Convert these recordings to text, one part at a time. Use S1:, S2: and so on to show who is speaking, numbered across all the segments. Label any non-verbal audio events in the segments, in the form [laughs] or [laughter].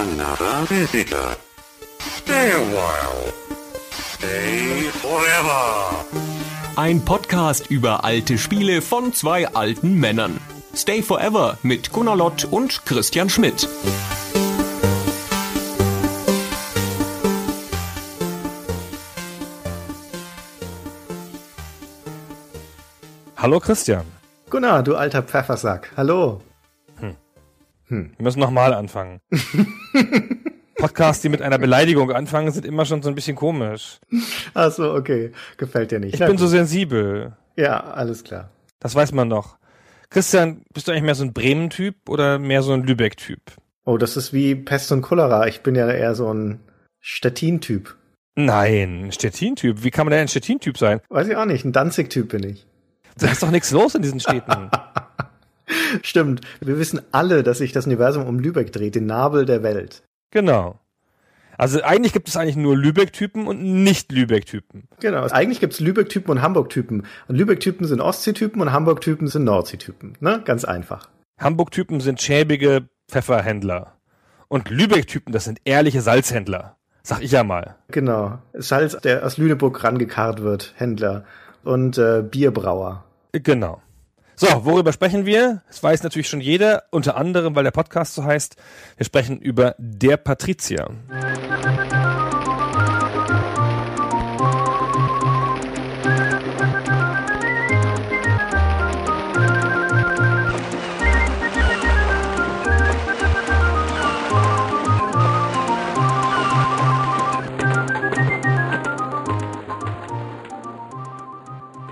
S1: another visitor. Stay a while. Stay forever.
S2: Ein Podcast über alte Spiele von zwei alten Männern. Stay Forever mit Gunnar Lott und Christian Schmidt.
S3: Hallo Christian.
S4: Gunnar, du alter Pfeffersack. Hallo.
S3: Wir müssen nochmal anfangen. [laughs] Podcasts, die mit einer Beleidigung anfangen, sind immer schon so ein bisschen komisch.
S4: Ach so, okay. Gefällt dir nicht.
S3: Ich
S4: Na
S3: bin so
S4: gut.
S3: sensibel.
S4: Ja, alles klar.
S3: Das weiß man doch. Christian, bist du eigentlich mehr so ein Bremen-Typ oder mehr so ein Lübeck-Typ?
S4: Oh, das ist wie Pest und Cholera. Ich bin ja eher so ein Stettin-Typ.
S3: Nein, ein Stettin-Typ. Wie kann man denn ein Stettin-Typ sein?
S4: Weiß ich auch nicht. Ein Danzig-Typ bin ich.
S3: Da ist doch nichts los in diesen Städten. [laughs]
S4: Stimmt. Wir wissen alle, dass sich das Universum um Lübeck dreht, den Nabel der Welt.
S3: genau. Also eigentlich gibt es eigentlich nur Lübeck-Typen und nicht Lübeck-Typen.
S4: Genau. Eigentlich gibt's Lübeck-Typen und Hamburg-Typen. Und Lübeck-Typen sind Ostsee-Typen und Hamburg-Typen sind Nordsee-Typen. Ne? Ganz einfach.
S3: Hamburg-Typen sind schäbige Pfefferhändler. Und Lübeck-Typen, das sind ehrliche Salzhändler. Sag ich ja mal.
S4: Genau. Salz, der aus Lüneburg rangekarrt wird. Händler. Und äh, Bierbrauer.
S3: Genau. So, worüber sprechen wir? Das weiß natürlich schon jeder, unter anderem, weil der Podcast so heißt. Wir sprechen über Der Patrizier.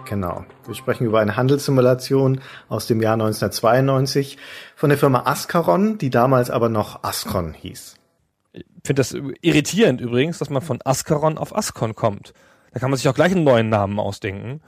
S4: Genau. Wir sprechen über eine Handelssimulation aus dem Jahr 1992 von der Firma Ascaron, die damals aber noch Ascon hieß.
S3: Ich finde das irritierend übrigens, dass man von Ascaron auf Ascon kommt. Da kann man sich auch gleich einen neuen Namen ausdenken,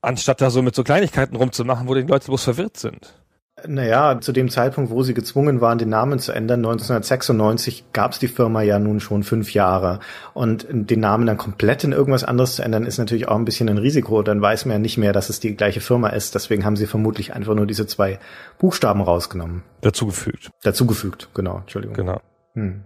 S3: anstatt da so mit so Kleinigkeiten rumzumachen, wo die Leute bloß verwirrt sind.
S4: Naja, zu dem Zeitpunkt, wo sie gezwungen waren, den Namen zu ändern, 1996, gab es die Firma ja nun schon fünf Jahre. Und den Namen dann komplett in irgendwas anderes zu ändern, ist natürlich auch ein bisschen ein Risiko. Dann weiß man ja nicht mehr, dass es die gleiche Firma ist. Deswegen haben sie vermutlich einfach nur diese zwei Buchstaben rausgenommen.
S3: Dazugefügt.
S4: Dazugefügt, genau, Entschuldigung.
S3: Genau.
S4: Hm.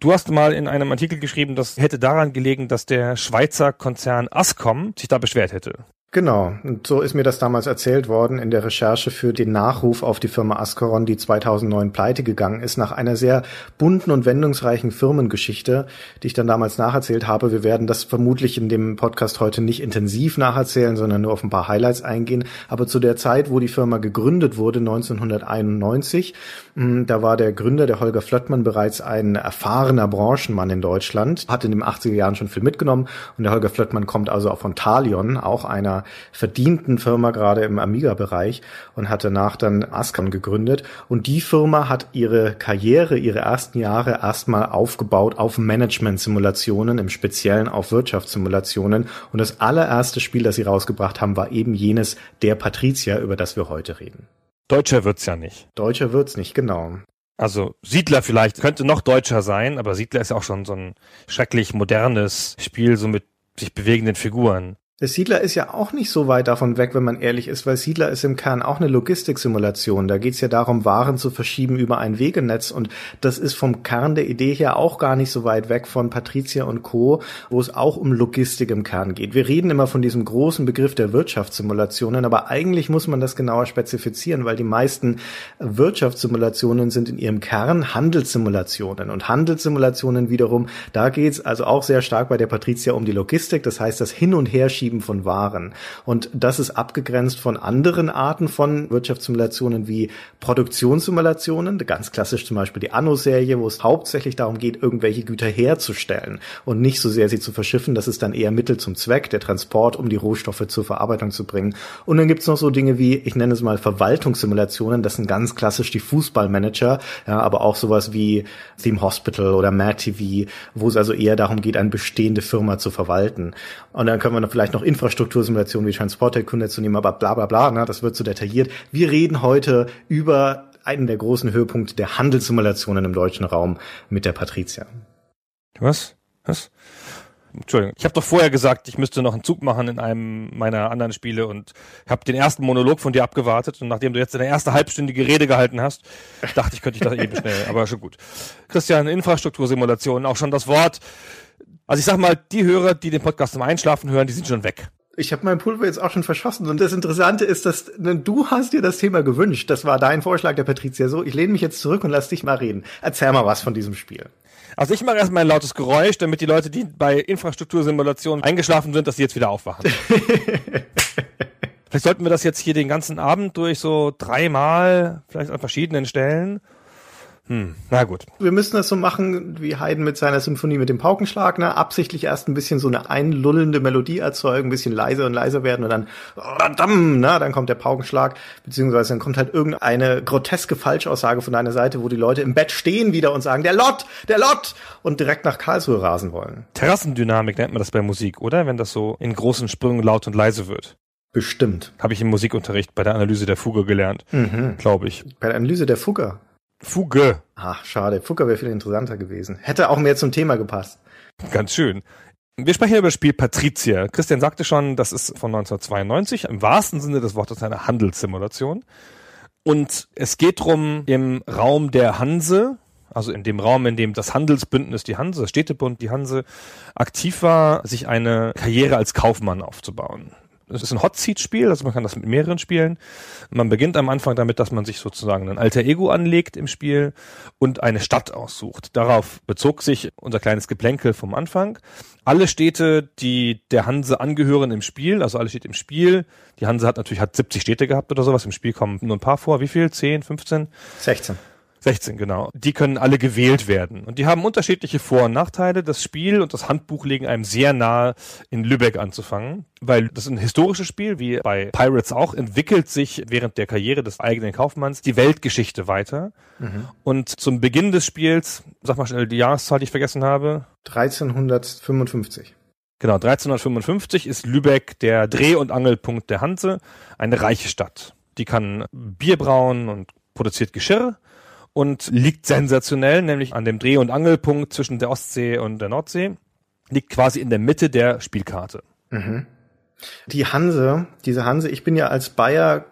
S3: Du hast mal in einem Artikel geschrieben, das hätte daran gelegen, dass der Schweizer Konzern Ascom sich da beschwert hätte.
S4: Genau, und so ist mir das damals erzählt worden in der Recherche für den Nachruf auf die Firma Ascaron, die 2009 pleite gegangen ist, nach einer sehr bunten und wendungsreichen Firmengeschichte, die ich dann damals nacherzählt habe. Wir werden das vermutlich in dem Podcast heute nicht intensiv nacherzählen, sondern nur auf ein paar Highlights eingehen. Aber zu der Zeit, wo die Firma gegründet wurde, 1991, mh, da war der Gründer, der Holger Flöttmann, bereits ein erfahrener Branchenmann in Deutschland, hat in den 80er Jahren schon viel mitgenommen und der Holger Flöttmann kommt also auch von Talion, auch einer verdienten Firma gerade im Amiga-Bereich und hat danach dann Ascon gegründet. Und die Firma hat ihre Karriere, ihre ersten Jahre erstmal aufgebaut auf Management-Simulationen, im Speziellen auf Wirtschaftssimulationen. Und das allererste Spiel, das sie rausgebracht haben, war eben jenes Der Patrizier, über das wir heute reden.
S3: Deutscher wird's ja nicht.
S4: Deutscher wird's nicht, genau.
S3: Also Siedler vielleicht könnte noch deutscher sein, aber Siedler ist ja auch schon so ein schrecklich modernes Spiel, so mit sich bewegenden Figuren.
S4: Der Siedler ist ja auch nicht so weit davon weg, wenn man ehrlich ist, weil Siedler ist im Kern auch eine Logistiksimulation. Da geht's ja darum, Waren zu verschieben über ein Wegenetz und das ist vom Kern der Idee her auch gar nicht so weit weg von Patricia und Co., wo es auch um Logistik im Kern geht. Wir reden immer von diesem großen Begriff der Wirtschaftssimulationen, aber eigentlich muss man das genauer spezifizieren, weil die meisten Wirtschaftssimulationen sind in ihrem Kern Handelssimulationen und Handelssimulationen wiederum, da geht's also auch sehr stark bei der Patricia um die Logistik, das heißt das Hin- und Herschieben von Waren. Und das ist abgegrenzt von anderen Arten von Wirtschaftssimulationen wie Produktionssimulationen, ganz klassisch zum Beispiel die Anno-Serie, wo es hauptsächlich darum geht, irgendwelche Güter herzustellen und nicht so sehr sie zu verschiffen. Das ist dann eher Mittel zum Zweck, der Transport, um die Rohstoffe zur Verarbeitung zu bringen. Und dann gibt's noch so Dinge wie, ich nenne es mal Verwaltungssimulationen, das sind ganz klassisch die Fußballmanager, ja, aber auch sowas wie Theme Hospital oder Mad TV, wo es also eher darum geht, eine bestehende Firma zu verwalten. Und dann können wir noch vielleicht noch Infrastruktursimulationen wie Transporterkunde zu nehmen, aber bla bla bla, ne, das wird zu detailliert. Wir reden heute über einen der großen Höhepunkte der Handelssimulationen im deutschen Raum mit der Patricia.
S3: Was? Was? Entschuldigung. Ich habe doch vorher gesagt, ich müsste noch einen Zug machen in einem meiner anderen Spiele und habe den ersten Monolog von dir abgewartet und nachdem du jetzt deine erste halbstündige Rede gehalten hast, dachte ich, könnte ich das eben schnell, aber schon gut. Christian, Infrastruktursimulation, auch schon das Wort. Also ich sag mal, die Hörer, die den Podcast zum Einschlafen hören, die sind schon weg.
S4: Ich habe mein Pulver jetzt auch schon verschossen. Und das Interessante ist, dass du hast dir das Thema gewünscht. Das war dein Vorschlag der Patricia. So, ich lehne mich jetzt zurück und lass dich mal reden. Erzähl mal was von diesem Spiel.
S3: Also ich mache erstmal ein lautes Geräusch, damit die Leute, die bei Infrastruktursimulationen eingeschlafen sind, dass sie jetzt wieder aufwachen. [laughs] vielleicht sollten wir das jetzt hier den ganzen Abend durch so dreimal, vielleicht an verschiedenen Stellen. Hm, na gut.
S4: Wir müssen das so machen, wie Haydn mit seiner Symphonie mit dem Paukenschlag, ne? Absichtlich erst ein bisschen so eine einlullende Melodie erzeugen, ein bisschen leiser und leiser werden und dann, radam, ne? Dann kommt der Paukenschlag, beziehungsweise dann kommt halt irgendeine groteske Falschaussage von deiner Seite, wo die Leute im Bett stehen wieder und sagen, der Lott, der Lott! Und direkt nach Karlsruhe rasen wollen.
S3: Terrassendynamik nennt man das bei Musik, oder? Wenn das so in großen Sprüngen laut und leise wird.
S4: Bestimmt.
S3: Habe ich im Musikunterricht bei der Analyse der Fuge gelernt,
S4: Mhm.
S3: glaube ich.
S4: Bei der Analyse der Fugger.
S3: Fuge.
S4: Ach, schade. Fugger wäre viel interessanter gewesen. Hätte auch mehr zum Thema gepasst.
S3: Ganz schön. Wir sprechen über das Spiel Patricia. Christian sagte schon, das ist von 1992, im wahrsten Sinne des Wortes eine Handelssimulation. Und es geht drum im Raum der Hanse, also in dem Raum, in dem das Handelsbündnis, die Hanse, das Städtebund, die Hanse, aktiv war, sich eine Karriere als Kaufmann aufzubauen. Es ist ein Hot-Seat-Spiel, also man kann das mit mehreren spielen. Man beginnt am Anfang damit, dass man sich sozusagen ein alter Ego anlegt im Spiel und eine Stadt aussucht. Darauf bezog sich unser kleines Geplänkel vom Anfang. Alle Städte, die der Hanse angehören im Spiel, also alle Städte im Spiel. Die Hanse hat natürlich hat 70 Städte gehabt oder sowas. Im Spiel kommen nur ein paar vor. Wie viel? 10, 15?
S4: 16.
S3: 16, genau. Die können alle gewählt werden. Und die haben unterschiedliche Vor- und Nachteile. Das Spiel und das Handbuch legen einem sehr nahe, in Lübeck anzufangen, weil das ist ein historisches Spiel, wie bei Pirates auch, entwickelt sich während der Karriere des eigenen Kaufmanns die Weltgeschichte weiter. Und zum Beginn des Spiels, sag mal schnell die Jahreszahl, die ich vergessen habe.
S4: 1355.
S3: Genau, 1355 ist Lübeck der Dreh- und Angelpunkt der Hanse, eine reiche Stadt. Die kann Bier brauen und produziert Geschirr und liegt sensationell, nämlich an dem Dreh- und Angelpunkt zwischen der Ostsee und der Nordsee, liegt quasi in der Mitte der Spielkarte.
S4: Die Hanse, diese Hanse, ich bin ja als Bayer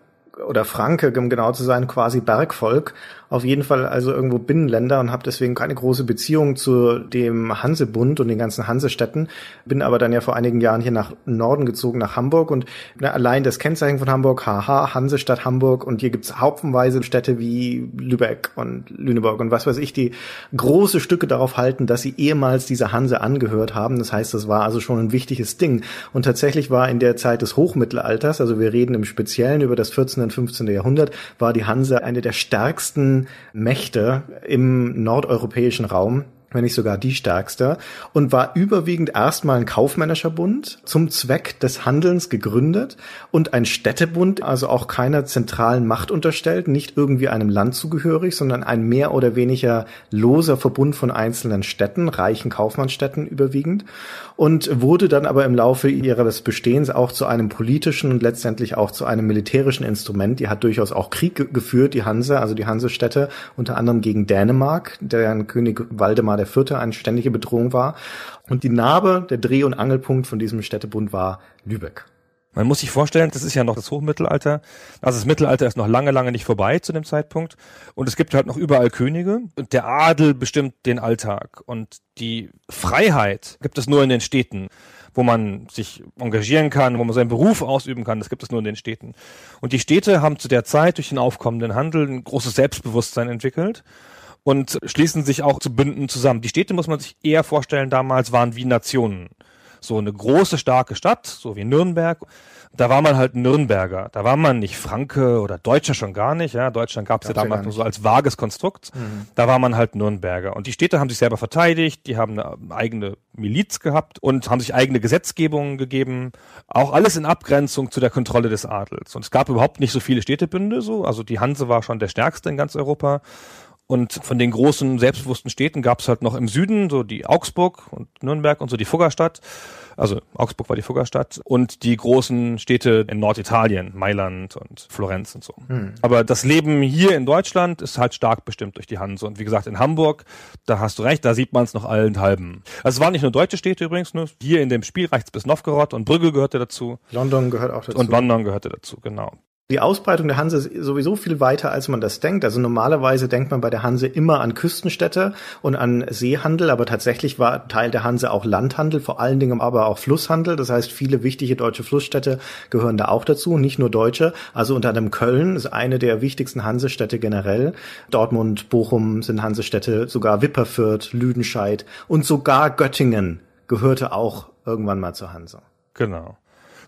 S4: oder Franke, um genau zu sein, quasi Bergvolk. Auf jeden Fall also irgendwo Binnenländer und habe deswegen keine große Beziehung zu dem Hansebund und den ganzen Hansestädten. Bin aber dann ja vor einigen Jahren hier nach Norden gezogen, nach Hamburg und na, allein das Kennzeichen von Hamburg, haha, Hansestadt Hamburg und hier gibt's haufenweise Städte wie Lübeck und Lüneburg und was weiß ich, die große Stücke darauf halten, dass sie ehemals dieser Hanse angehört haben. Das heißt, das war also schon ein wichtiges Ding. Und tatsächlich war in der Zeit des Hochmittelalters, also wir reden im Speziellen über das 14. und 15. Jahrhundert, war die Hanse eine der stärksten Mächte im nordeuropäischen Raum wenn nicht sogar die stärkste, und war überwiegend erstmal ein kaufmännischer Bund zum Zweck des Handelns gegründet und ein Städtebund, also auch keiner zentralen Macht unterstellt, nicht irgendwie einem Land zugehörig, sondern ein mehr oder weniger loser Verbund von einzelnen Städten, reichen Kaufmannsstädten überwiegend, und wurde dann aber im Laufe ihres Bestehens auch zu einem politischen und letztendlich auch zu einem militärischen Instrument. Die hat durchaus auch Krieg ge- geführt, die Hanse, also die Hansestädte, unter anderem gegen Dänemark, deren König Waldemar IV. eine ständige Bedrohung war. Und die Narbe, der Dreh- und Angelpunkt von diesem Städtebund war Lübeck.
S3: Man muss sich vorstellen, das ist ja noch das Hochmittelalter. Also das Mittelalter ist noch lange, lange nicht vorbei zu dem Zeitpunkt. Und es gibt halt noch überall Könige. Und der Adel bestimmt den Alltag. Und die Freiheit gibt es nur in den Städten, wo man sich engagieren kann, wo man seinen Beruf ausüben kann. Das gibt es nur in den Städten. Und die Städte haben zu der Zeit durch den aufkommenden Handel ein großes Selbstbewusstsein entwickelt und schließen sich auch zu Bünden zusammen. Die Städte muss man sich eher vorstellen, damals waren wie Nationen. So eine große, starke Stadt, so wie Nürnberg. Da war man halt Nürnberger. Da war man nicht Franke oder Deutscher schon gar nicht. Ja, Deutschland gab es ja damals nur so als vages Konstrukt. Da war man halt Nürnberger. Und die Städte haben sich selber verteidigt, die haben eine eigene Miliz gehabt und haben sich eigene Gesetzgebungen gegeben. Auch alles in Abgrenzung zu der Kontrolle des Adels. Und es gab überhaupt nicht so viele Städtebünde so. Also die Hanse war schon der stärkste in ganz Europa. Und von den großen, selbstbewussten Städten gab es halt noch im Süden so die Augsburg und Nürnberg und so die Fuggerstadt. Also Augsburg war die Fuggerstadt und die großen Städte in Norditalien, Mailand und Florenz und so. Hm. Aber das Leben hier in Deutschland ist halt stark bestimmt durch die Hanse. Und wie gesagt, in Hamburg, da hast du recht, da sieht man es noch allenthalben. Also es waren nicht nur deutsche Städte übrigens, nur hier in dem Spiel reicht's bis Novgorod und Brügge gehörte dazu.
S4: London gehört auch dazu.
S3: Und London gehörte dazu, genau.
S4: Die Ausbreitung der Hanse ist sowieso viel weiter, als man das denkt. Also normalerweise denkt man bei der Hanse immer an Küstenstädte und an Seehandel, aber tatsächlich war Teil der Hanse auch Landhandel, vor allen Dingen aber auch Flusshandel. Das heißt, viele wichtige deutsche Flussstädte gehören da auch dazu, nicht nur deutsche. Also unter anderem Köln ist eine der wichtigsten Hansestädte generell. Dortmund, Bochum sind Hansestädte, sogar Wipperfürth, Lüdenscheid und sogar Göttingen gehörte auch irgendwann mal zur Hanse.
S3: Genau.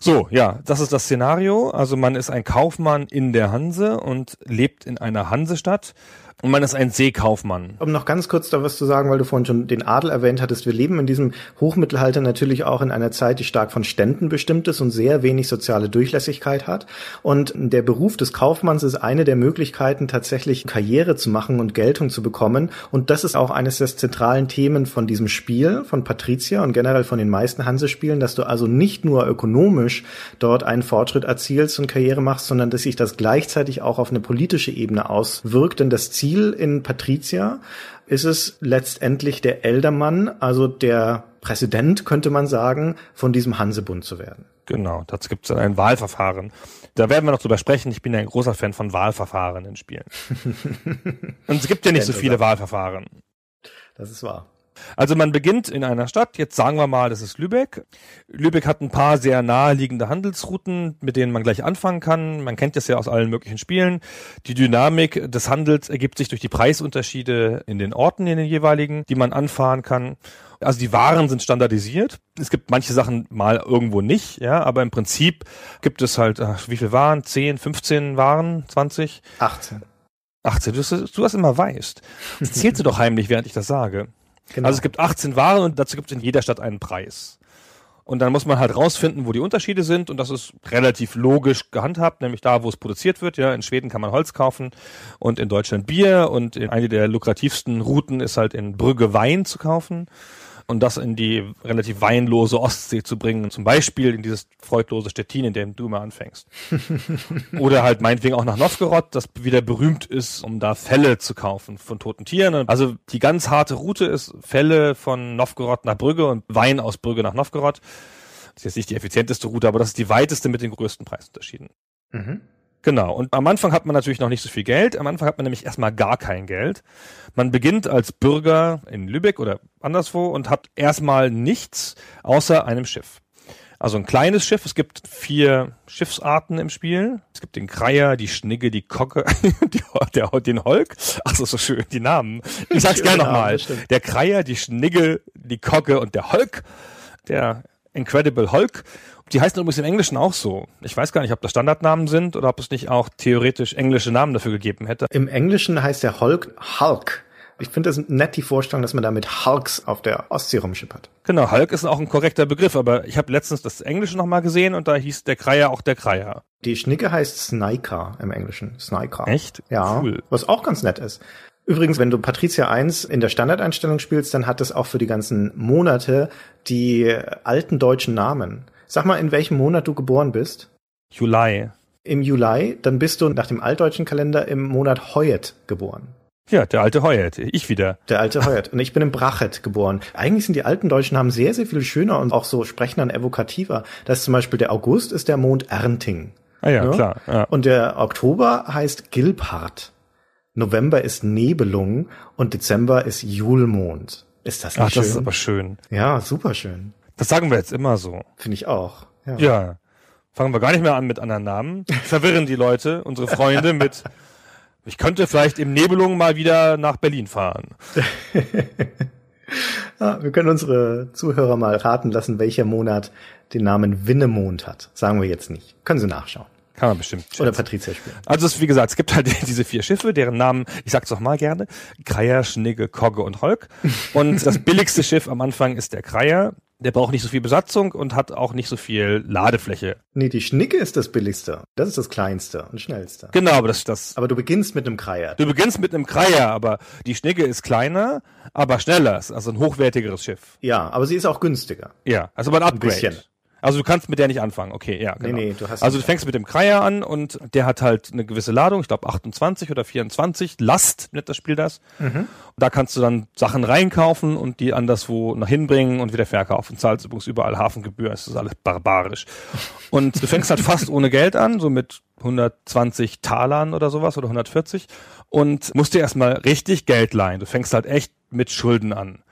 S3: So, ja, das ist das Szenario. Also man ist ein Kaufmann in der Hanse und lebt in einer Hansestadt. Und man ist ein Seekaufmann.
S4: Um noch ganz kurz da was zu sagen, weil du vorhin schon den Adel erwähnt hattest. Wir leben in diesem Hochmittelalter natürlich auch in einer Zeit, die stark von Ständen bestimmt ist und sehr wenig soziale Durchlässigkeit hat. Und der Beruf des Kaufmanns ist eine der Möglichkeiten, tatsächlich Karriere zu machen und Geltung zu bekommen. Und das ist auch eines der zentralen Themen von diesem Spiel, von Patricia und generell von den meisten Hansespielen, dass du also nicht nur ökonomisch dort einen Fortschritt erzielst und Karriere machst, sondern dass sich das gleichzeitig auch auf eine politische Ebene auswirkt. Denn das Ziel Ziel in Patricia ist es letztendlich der Eldermann, also der Präsident, könnte man sagen, von diesem Hansebund zu werden.
S3: Genau, dazu gibt es ein Wahlverfahren. Da werden wir noch drüber sprechen. Ich bin ja ein großer Fan von Wahlverfahren in Spielen. [laughs] Und es gibt ja nicht so viele Wahlverfahren.
S4: Das ist wahr.
S3: Also man beginnt in einer Stadt, jetzt sagen wir mal, das ist Lübeck. Lübeck hat ein paar sehr naheliegende Handelsrouten, mit denen man gleich anfangen kann. Man kennt das ja aus allen möglichen Spielen. Die Dynamik des Handels ergibt sich durch die Preisunterschiede in den Orten, in den jeweiligen, die man anfahren kann. Also die Waren sind standardisiert. Es gibt manche Sachen mal irgendwo nicht, ja, aber im Prinzip gibt es halt, ach, wie viel Waren? 10, 15 Waren, 20?
S4: 18.
S3: 18, du, du das immer weißt. Das zählst du doch heimlich, während ich das sage. Genau. Also es gibt 18 Waren und dazu gibt es in jeder Stadt einen Preis. Und dann muss man halt rausfinden, wo die Unterschiede sind und das ist relativ logisch gehandhabt, nämlich da, wo es produziert wird. Ja, in Schweden kann man Holz kaufen und in Deutschland Bier und in eine der lukrativsten Routen ist halt in Brügge Wein zu kaufen und das in die relativ weinlose Ostsee zu bringen, zum Beispiel in dieses freudlose Stettin, in dem du immer anfängst. [laughs] Oder halt meinetwegen auch nach Novgorod, das wieder berühmt ist, um da Felle zu kaufen von toten Tieren. Also die ganz harte Route ist Felle von Novgorod nach Brügge und Wein aus Brügge nach Novgorod. Das ist jetzt nicht die effizienteste Route, aber das ist die weiteste mit den größten Preisunterschieden. Mhm. Genau. Und am Anfang hat man natürlich noch nicht so viel Geld. Am Anfang hat man nämlich erstmal gar kein Geld. Man beginnt als Bürger in Lübeck oder anderswo und hat erstmal nichts außer einem Schiff. Also ein kleines Schiff. Es gibt vier Schiffsarten im Spiel. Es gibt den Kreier, die Schnigge, die Kocke, [laughs] die, der, den Holk. Ach so, so schön, die Namen. Ich sag's [laughs] gerne nochmal. Der Kreier, die Schnigge, die Kocke und der Holk. Der Incredible Hulk. Die heißen übrigens im Englischen auch so. Ich weiß gar nicht, ob das Standardnamen sind oder ob es nicht auch theoretisch englische Namen dafür gegeben hätte.
S4: Im Englischen heißt der Hulk Hulk. Ich finde das nett, die Vorstellung, dass man da mit Hulks auf der Ostsee rumschippert.
S3: Genau, Hulk ist auch ein korrekter Begriff, aber ich habe letztens das Englische nochmal gesehen und da hieß der Kreier auch der Kreier.
S4: Die Schnicke heißt Sniker im Englischen. Sniker.
S3: Echt?
S4: Ja. Cool. Was auch ganz nett ist. Übrigens, wenn du Patricia 1 in der Standardeinstellung spielst, dann hat es auch für die ganzen Monate die alten deutschen Namen. Sag mal, in welchem Monat du geboren bist?
S3: Juli.
S4: Im Juli, dann bist du nach dem altdeutschen Kalender im Monat Heuet geboren.
S3: Ja, der alte Heuet, ich wieder.
S4: Der alte Heuet. Und ich bin im Brachet geboren. Eigentlich sind die alten deutschen Namen sehr, sehr viel schöner und auch so sprechen dann evokativer. Das ist zum Beispiel der August ist der Mond Ernting.
S3: Ah ja, ja? Klar. Ja.
S4: Und der Oktober heißt Gilbhart. November ist Nebelung und Dezember ist Julmond. Ist das nicht Ach, schön?
S3: das ist aber schön.
S4: Ja, super schön.
S3: Das sagen wir jetzt immer so.
S4: Finde ich auch.
S3: Ja. ja. Fangen wir gar nicht mehr an mit anderen Namen. Verwirren die Leute, unsere Freunde mit, [laughs] ich könnte vielleicht im Nebelung mal wieder nach Berlin fahren.
S4: ja, [laughs] wir können unsere Zuhörer mal raten lassen, welcher Monat den Namen Winnemond hat. Sagen wir jetzt nicht. Können Sie nachschauen.
S3: Kann man bestimmt.
S4: Schätzen. Oder Patricia spielen.
S3: Also es, wie gesagt, es gibt halt [laughs] diese vier Schiffe, deren Namen, ich sag's doch mal gerne, Kreier, Schnigge, Kogge und Holk. Und [laughs] das billigste Schiff am Anfang ist der Kreier. Der braucht nicht so viel Besatzung und hat auch nicht so viel Ladefläche.
S4: Nee, die Schnicke ist das billigste. Das ist das kleinste und schnellste.
S3: Genau, aber das das.
S4: Aber du beginnst mit einem Kreier.
S3: Du beginnst mit einem Kreier, aber die Schnecke ist kleiner, aber schneller. Ist also ein hochwertigeres Schiff.
S4: Ja, aber sie ist auch günstiger.
S3: Ja, also ein Upgrade.
S4: bisschen.
S3: Also du kannst mit der nicht anfangen. Okay, ja, genau.
S4: nee, du hast
S3: also du fängst mit dem Kreier an und der hat halt eine gewisse Ladung, ich glaube 28 oder 24 Last, nennt das Spiel das.
S4: Mhm.
S3: Da kannst du dann Sachen reinkaufen und die anderswo nach hinbringen und wieder verkaufen. Zahlst übrigens überall Hafengebühr, es ist alles barbarisch. Und du fängst halt [laughs] fast ohne Geld an, so mit 120 Talern oder sowas oder 140 und musst dir erstmal richtig Geld leihen. Du fängst halt echt mit Schulden an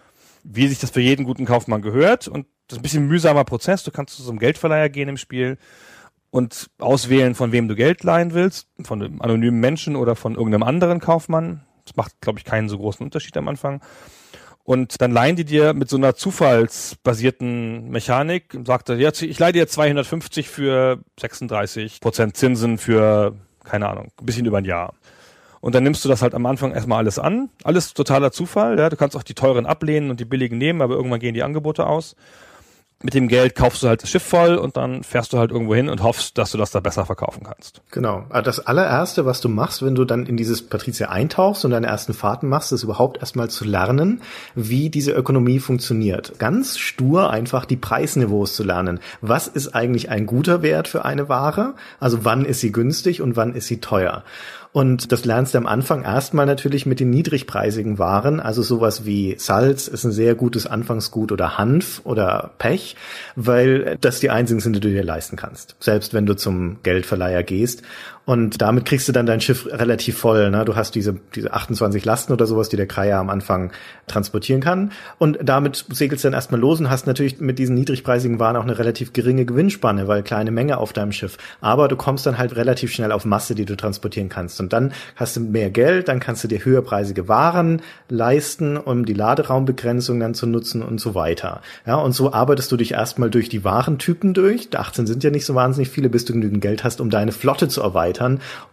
S3: wie sich das für jeden guten Kaufmann gehört. Und das ist ein bisschen ein mühsamer Prozess. Du kannst zu so einem Geldverleiher gehen im Spiel und auswählen, von wem du Geld leihen willst, von einem anonymen Menschen oder von irgendeinem anderen Kaufmann. Das macht, glaube ich, keinen so großen Unterschied am Anfang. Und dann leihen die dir mit so einer zufallsbasierten Mechanik, sagt er, jetzt, ich leihe dir 250 für 36 Prozent Zinsen für, keine Ahnung, ein bisschen über ein Jahr. Und dann nimmst du das halt am Anfang erstmal alles an. Alles totaler Zufall. Ja. Du kannst auch die teuren ablehnen und die billigen nehmen, aber irgendwann gehen die Angebote aus. Mit dem Geld kaufst du halt das Schiff voll und dann fährst du halt irgendwo hin und hoffst, dass du das da besser verkaufen kannst.
S4: Genau. Aber Das allererste, was du machst, wenn du dann in dieses Patrizia eintauchst und deine ersten Fahrten machst, ist überhaupt erstmal zu lernen, wie diese Ökonomie funktioniert. Ganz stur einfach die Preisniveaus zu lernen. Was ist eigentlich ein guter Wert für eine Ware? Also wann ist sie günstig und wann ist sie teuer? Und das lernst du am Anfang erstmal natürlich mit den niedrigpreisigen Waren. Also sowas wie Salz ist ein sehr gutes Anfangsgut oder Hanf oder Pech, weil das die einzigen sind, die du dir leisten kannst. Selbst wenn du zum Geldverleiher gehst. Und damit kriegst du dann dein Schiff relativ voll. Ne? Du hast diese, diese 28 Lasten oder sowas, die der Kreier am Anfang transportieren kann. Und damit segelst du dann erstmal los und hast natürlich mit diesen niedrigpreisigen Waren auch eine relativ geringe Gewinnspanne, weil kleine Menge auf deinem Schiff. Aber du kommst dann halt relativ schnell auf Masse, die du transportieren kannst. Und dann hast du mehr Geld, dann kannst du dir höherpreisige Waren leisten, um die Laderaumbegrenzung dann zu nutzen und so weiter. Ja, und so arbeitest du dich erstmal durch die Warentypen durch. 18 sind ja nicht so wahnsinnig viele, bis du genügend Geld hast, um deine Flotte zu erweitern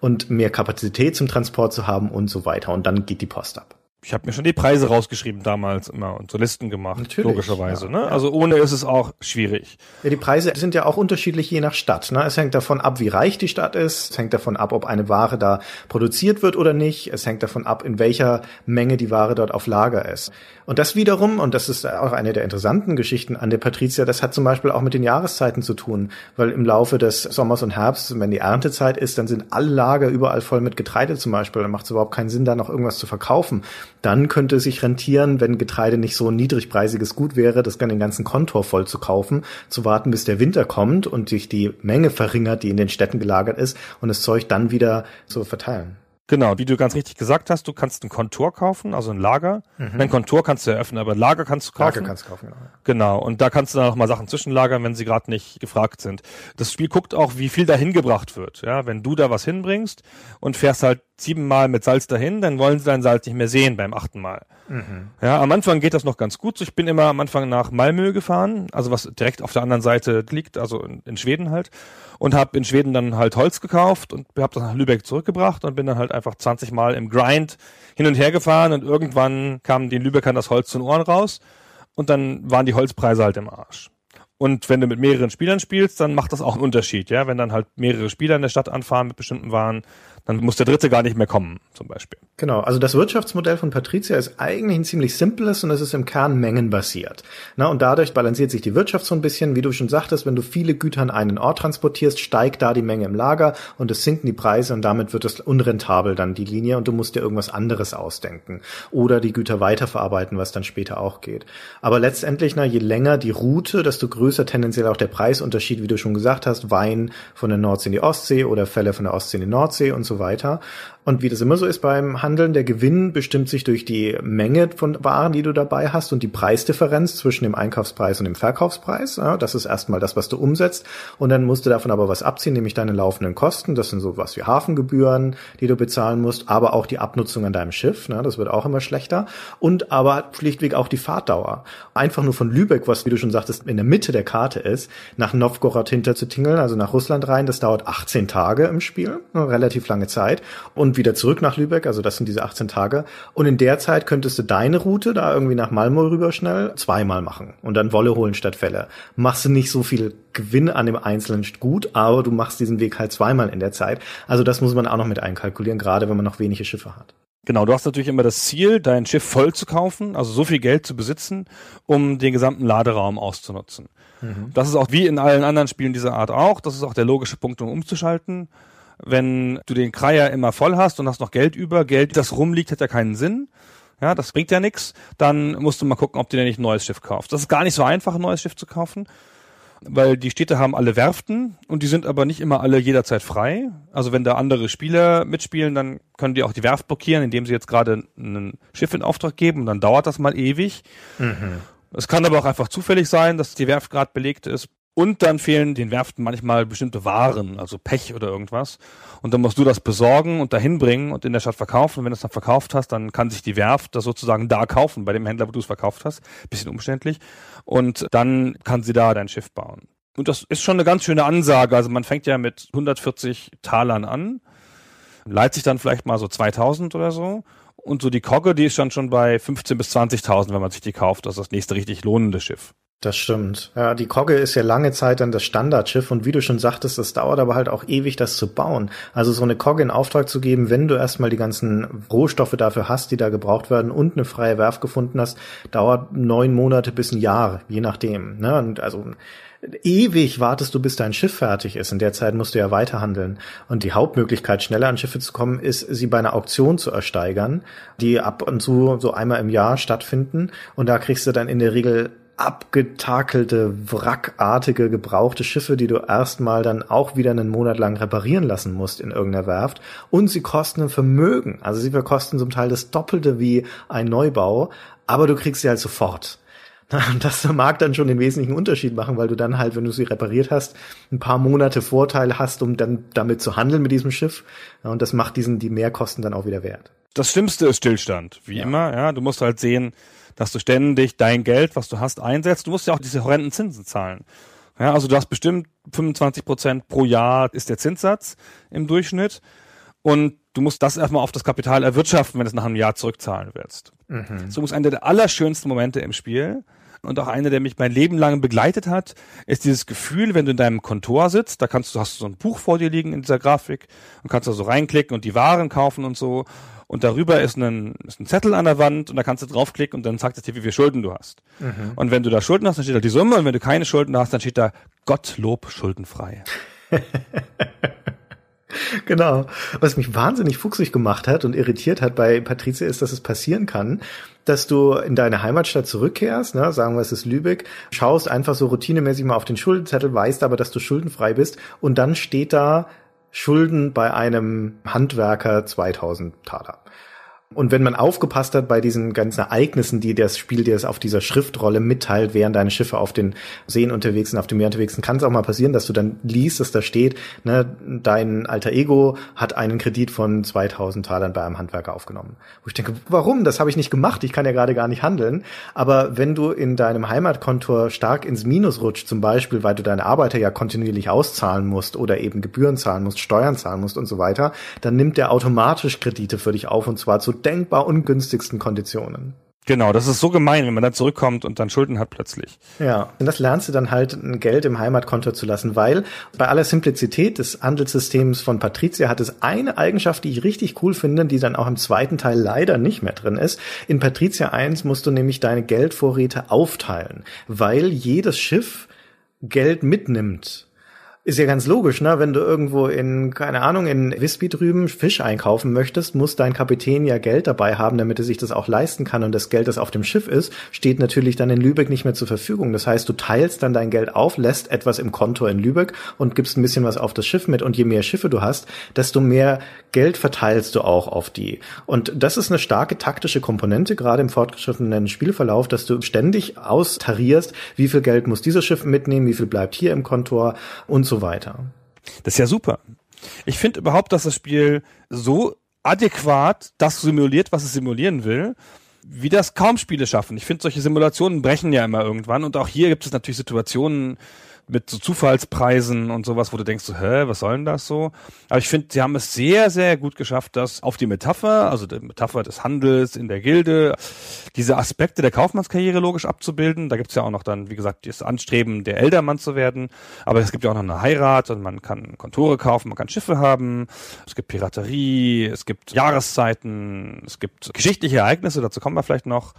S4: und mehr Kapazität zum Transport zu haben und so weiter. Und dann geht die Post ab.
S3: Ich habe mir schon die Preise rausgeschrieben damals immer und so Listen gemacht,
S4: Natürlich,
S3: logischerweise.
S4: ja,
S3: ne?
S4: ja.
S3: Also ohne ist es auch schwierig.
S4: Ja, die Preise sind ja auch unterschiedlich je nach Stadt. Ne? Es hängt davon ab, wie reich die Stadt ist. Es hängt davon ab, ob eine Ware da produziert wird oder nicht. Es hängt davon ab, in welcher Menge die Ware dort auf Lager ist. Und das wiederum, und das ist auch eine der interessanten Geschichten an der Patrizia, das hat zum Beispiel auch mit den Jahreszeiten zu tun, weil im Laufe des Sommers und Herbsts, wenn die Erntezeit ist, dann sind alle Lager überall voll mit Getreide zum Beispiel. Dann macht es überhaupt keinen Sinn, da noch irgendwas zu verkaufen. Dann könnte es sich rentieren, wenn Getreide nicht so ein niedrigpreisiges Gut wäre, das dann den ganzen Kontor voll zu kaufen, zu warten, bis der Winter kommt und sich die Menge verringert, die in den Städten gelagert ist, und das Zeug dann wieder zu verteilen.
S3: Genau, wie du ganz richtig gesagt hast, du kannst ein Kontor kaufen, also ein Lager. Ein Kontor kannst du eröffnen, aber ein Lager kannst du kaufen.
S4: Lager kannst du kaufen, genau.
S3: Genau, und da kannst du dann noch mal Sachen zwischenlagern, wenn sie gerade nicht gefragt sind. Das Spiel guckt auch, wie viel da hingebracht wird. Ja, wenn du da was hinbringst und fährst halt siebenmal mit Salz dahin, dann wollen sie dein Salz nicht mehr sehen beim achten Mal. Ja, am Anfang geht das noch ganz gut. Ich bin immer am Anfang nach Malmö gefahren, also was direkt auf der anderen Seite liegt, also in, in Schweden halt, und habe in Schweden dann halt Holz gekauft und habe das nach Lübeck zurückgebracht und bin dann halt einfach 20 Mal im Grind hin und her gefahren und irgendwann kam den Lübeckern das Holz zu den Ohren raus und dann waren die Holzpreise halt im Arsch. Und wenn du mit mehreren Spielern spielst, dann macht das auch einen Unterschied, ja. Wenn dann halt mehrere Spieler in der Stadt anfahren mit bestimmten Waren, dann muss der dritte gar nicht mehr kommen, zum Beispiel.
S4: Genau, also das Wirtschaftsmodell von Patrizia ist eigentlich ein ziemlich simples und es ist im Kern mengenbasiert. Na, und dadurch balanciert sich die Wirtschaft so ein bisschen, wie du schon sagtest, wenn du viele Güter an einen Ort transportierst, steigt da die Menge im Lager und es sinken die Preise und damit wird es unrentabel dann die Linie und du musst dir irgendwas anderes ausdenken oder die Güter weiterverarbeiten, was dann später auch geht. Aber letztendlich, na, je länger die Route, desto größer tendenziell auch der Preisunterschied, wie du schon gesagt hast, Wein von der Nordsee in die Ostsee oder Fälle von der Ostsee in die Nordsee und so weiter. Und wie das immer so ist beim Handeln, der Gewinn bestimmt sich durch die Menge von Waren, die du dabei hast und die Preisdifferenz zwischen dem Einkaufspreis und dem Verkaufspreis. Ja, das ist erstmal das, was du umsetzt. Und dann musst du davon aber was abziehen, nämlich deine laufenden Kosten. Das sind so was wie Hafengebühren, die du bezahlen musst, aber auch die Abnutzung an deinem Schiff. Ne, das wird auch immer schlechter. Und aber schlichtweg auch die Fahrtdauer. Einfach nur von Lübeck, was, wie du schon sagtest, in der Mitte der Karte ist, nach Novgorod hinterzutingeln, also nach Russland rein. Das dauert 18 Tage im Spiel, relativ lange Zeit. Und wieder zurück nach Lübeck, also das sind diese 18 Tage. Und in der Zeit könntest du deine Route da irgendwie nach Malmö rüber schnell zweimal machen und dann Wolle holen statt Fälle. Machst du nicht so viel Gewinn an dem einzelnen gut, aber du machst diesen Weg halt zweimal in der Zeit. Also das muss man auch noch mit einkalkulieren, gerade wenn man noch wenige Schiffe hat.
S3: Genau, du hast natürlich immer das Ziel, dein Schiff voll zu kaufen, also so viel Geld zu besitzen, um den gesamten Laderaum auszunutzen. Mhm. Das ist auch wie in allen anderen Spielen dieser Art auch. Das ist auch der logische Punkt, um umzuschalten. Wenn du den Kreier immer voll hast und hast noch Geld über, Geld, das rumliegt, hat ja keinen Sinn. Ja, das bringt ja nichts. Dann musst du mal gucken, ob du dir nicht ein neues Schiff kaufst. Das ist gar nicht so einfach, ein neues Schiff zu kaufen weil die Städte haben alle Werften und die sind aber nicht immer alle jederzeit frei. Also wenn da andere Spieler mitspielen, dann können die auch die Werft blockieren, indem sie jetzt gerade ein Schiff in Auftrag geben und dann dauert das mal ewig. Mhm. Es kann aber auch einfach zufällig sein, dass die Werft gerade belegt ist. Und dann fehlen den Werften manchmal bestimmte Waren, also Pech oder irgendwas. Und dann musst du das besorgen und dahin bringen und in der Stadt verkaufen. Und wenn du es dann verkauft hast, dann kann sich die Werft das sozusagen da kaufen, bei dem Händler, wo du es verkauft hast. Bisschen umständlich. Und dann kann sie da dein Schiff bauen. Und das ist schon eine ganz schöne Ansage. Also man fängt ja mit 140 Talern an, leiht sich dann vielleicht mal so 2000 oder so. Und so die Kogge, die ist dann schon bei 15 bis 20.000, wenn man sich die kauft. Das ist das nächste richtig lohnende Schiff.
S4: Das stimmt. Ja, die Kogge ist ja lange Zeit dann das Standardschiff und wie du schon sagtest, das dauert aber halt auch ewig, das zu bauen. Also so eine Kogge in Auftrag zu geben, wenn du erstmal die ganzen Rohstoffe dafür hast, die da gebraucht werden und eine freie Werft gefunden hast, dauert neun Monate bis ein Jahr, je nachdem. Ne? Und also ewig wartest du, bis dein Schiff fertig ist. In der Zeit musst du ja weiterhandeln. Und die Hauptmöglichkeit, schneller an Schiffe zu kommen, ist, sie bei einer Auktion zu ersteigern, die ab und zu so einmal im Jahr stattfinden. Und da kriegst du dann in der Regel abgetakelte, wrackartige, gebrauchte Schiffe, die du erstmal dann auch wieder einen Monat lang reparieren lassen musst in irgendeiner Werft. Und sie kosten ein Vermögen. Also sie verkosten zum Teil das Doppelte wie ein Neubau, aber du kriegst sie halt sofort. [laughs] Das mag dann schon den wesentlichen Unterschied machen, weil du dann halt, wenn du sie repariert hast, ein paar Monate Vorteil hast, um dann damit zu handeln mit diesem Schiff. Und das macht diesen, die Mehrkosten dann auch wieder wert.
S3: Das Schlimmste ist Stillstand, wie ja. immer. Ja, du musst halt sehen, dass du ständig dein Geld, was du hast, einsetzt. Du musst ja auch diese horrenden Zinsen zahlen. Ja, also du hast bestimmt 25 Prozent pro Jahr ist der Zinssatz im Durchschnitt. Und du musst das erstmal auf das Kapital erwirtschaften, wenn du es nach einem Jahr zurückzahlen willst. Mhm. So ist einer der allerschönsten Momente im Spiel und auch einer, der mich mein Leben lang begleitet hat, ist dieses Gefühl, wenn du in deinem Kontor sitzt, da kannst du, hast du so ein Buch vor dir liegen in dieser Grafik und kannst da so reinklicken und die Waren kaufen und so und darüber ist ein, ist ein Zettel an der Wand und da kannst du draufklicken und dann sagt es dir, wie viel Schulden du hast. Mhm. Und wenn du da Schulden hast, dann steht da die Summe und wenn du keine Schulden hast, dann steht da Gottlob schuldenfrei. [laughs]
S4: genau. Was mich wahnsinnig fuchsig gemacht hat und irritiert hat bei Patricia ist, dass es passieren kann, dass du in deine Heimatstadt zurückkehrst, ne, sagen wir es ist Lübeck, schaust einfach so routinemäßig mal auf den Schuldenzettel, weißt aber, dass du schuldenfrei bist und dann steht da Schulden bei einem Handwerker 2000 Taler. Und wenn man aufgepasst hat bei diesen ganzen Ereignissen, die das Spiel dir auf dieser Schriftrolle mitteilt, während deine Schiffe auf den Seen unterwegs sind, auf dem Meer unterwegs sind, kann es auch mal passieren, dass du dann liest, dass da steht, ne, dein alter Ego hat einen Kredit von 2000 Talern bei einem Handwerker aufgenommen. Wo ich denke, warum? Das habe ich nicht gemacht. Ich kann ja gerade gar nicht handeln. Aber wenn du in deinem Heimatkontor stark ins Minus rutscht, zum Beispiel, weil du deine Arbeiter ja kontinuierlich auszahlen musst oder eben Gebühren zahlen musst, Steuern zahlen musst und so weiter, dann nimmt der automatisch Kredite für dich auf und zwar zu denkbar ungünstigsten Konditionen.
S3: Genau, das ist so gemein, wenn man dann zurückkommt und dann Schulden hat plötzlich.
S4: Ja, und das lernst du dann halt, ein Geld im Heimatkonto zu lassen, weil bei aller Simplizität des Handelssystems von Patricia hat es eine Eigenschaft, die ich richtig cool finde, die dann auch im zweiten Teil leider nicht mehr drin ist. In Patricia 1 musst du nämlich deine Geldvorräte aufteilen, weil jedes Schiff Geld mitnimmt ist ja ganz logisch, ne? Wenn du irgendwo in, keine Ahnung, in Visby drüben Fisch einkaufen möchtest, muss dein Kapitän ja Geld dabei haben, damit er sich das auch leisten kann. Und das Geld, das auf dem Schiff ist, steht natürlich dann in Lübeck nicht mehr zur Verfügung. Das heißt, du teilst dann dein Geld auf, lässt etwas im Konto in Lübeck und gibst ein bisschen was auf das Schiff mit. Und je mehr Schiffe du hast, desto mehr Geld verteilst du auch auf die. Und das ist eine starke taktische Komponente, gerade im fortgeschrittenen Spielverlauf, dass du ständig austarierst, wie viel Geld muss dieses Schiff mitnehmen, wie viel bleibt hier im Kontor und so weiter.
S3: Das ist ja super. Ich finde überhaupt, dass das Spiel so adäquat das simuliert, was es simulieren will. wie das kaum Spiele schaffen. Ich finde, solche Simulationen brechen ja immer irgendwann und auch hier gibt es natürlich Situationen, mit so Zufallspreisen und sowas, wo du denkst so, hä, was soll denn das so? Aber ich finde, sie haben es sehr, sehr gut geschafft, das auf die Metapher, also die Metapher des Handels in der Gilde, diese Aspekte der Kaufmannskarriere logisch abzubilden. Da gibt's ja auch noch dann, wie gesagt, das Anstreben, der Eldermann zu werden. Aber es gibt ja auch noch eine Heirat und man kann Kontore kaufen, man kann Schiffe haben, es gibt Piraterie, es gibt Jahreszeiten, es gibt geschichtliche Ereignisse, dazu kommen wir vielleicht noch.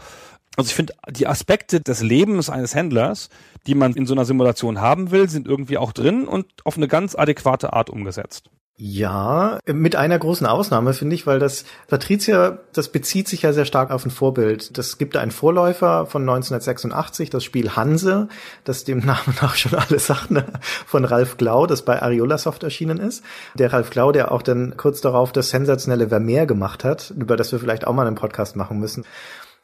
S3: Also ich finde, die Aspekte des Lebens eines Händlers, die man in so einer Simulation haben will, sind irgendwie auch drin und auf eine ganz adäquate Art umgesetzt.
S4: Ja, mit einer großen Ausnahme finde ich, weil das Patricia, das bezieht sich ja sehr stark auf ein Vorbild. Das gibt einen Vorläufer von 1986, das Spiel Hanse, das dem Namen nach schon alles sagt, ne? von Ralf Glau, das bei Ariola Soft erschienen ist. Der Ralf Glau, der auch dann kurz darauf das sensationelle Vermeer gemacht hat, über das wir vielleicht auch mal einen Podcast machen müssen.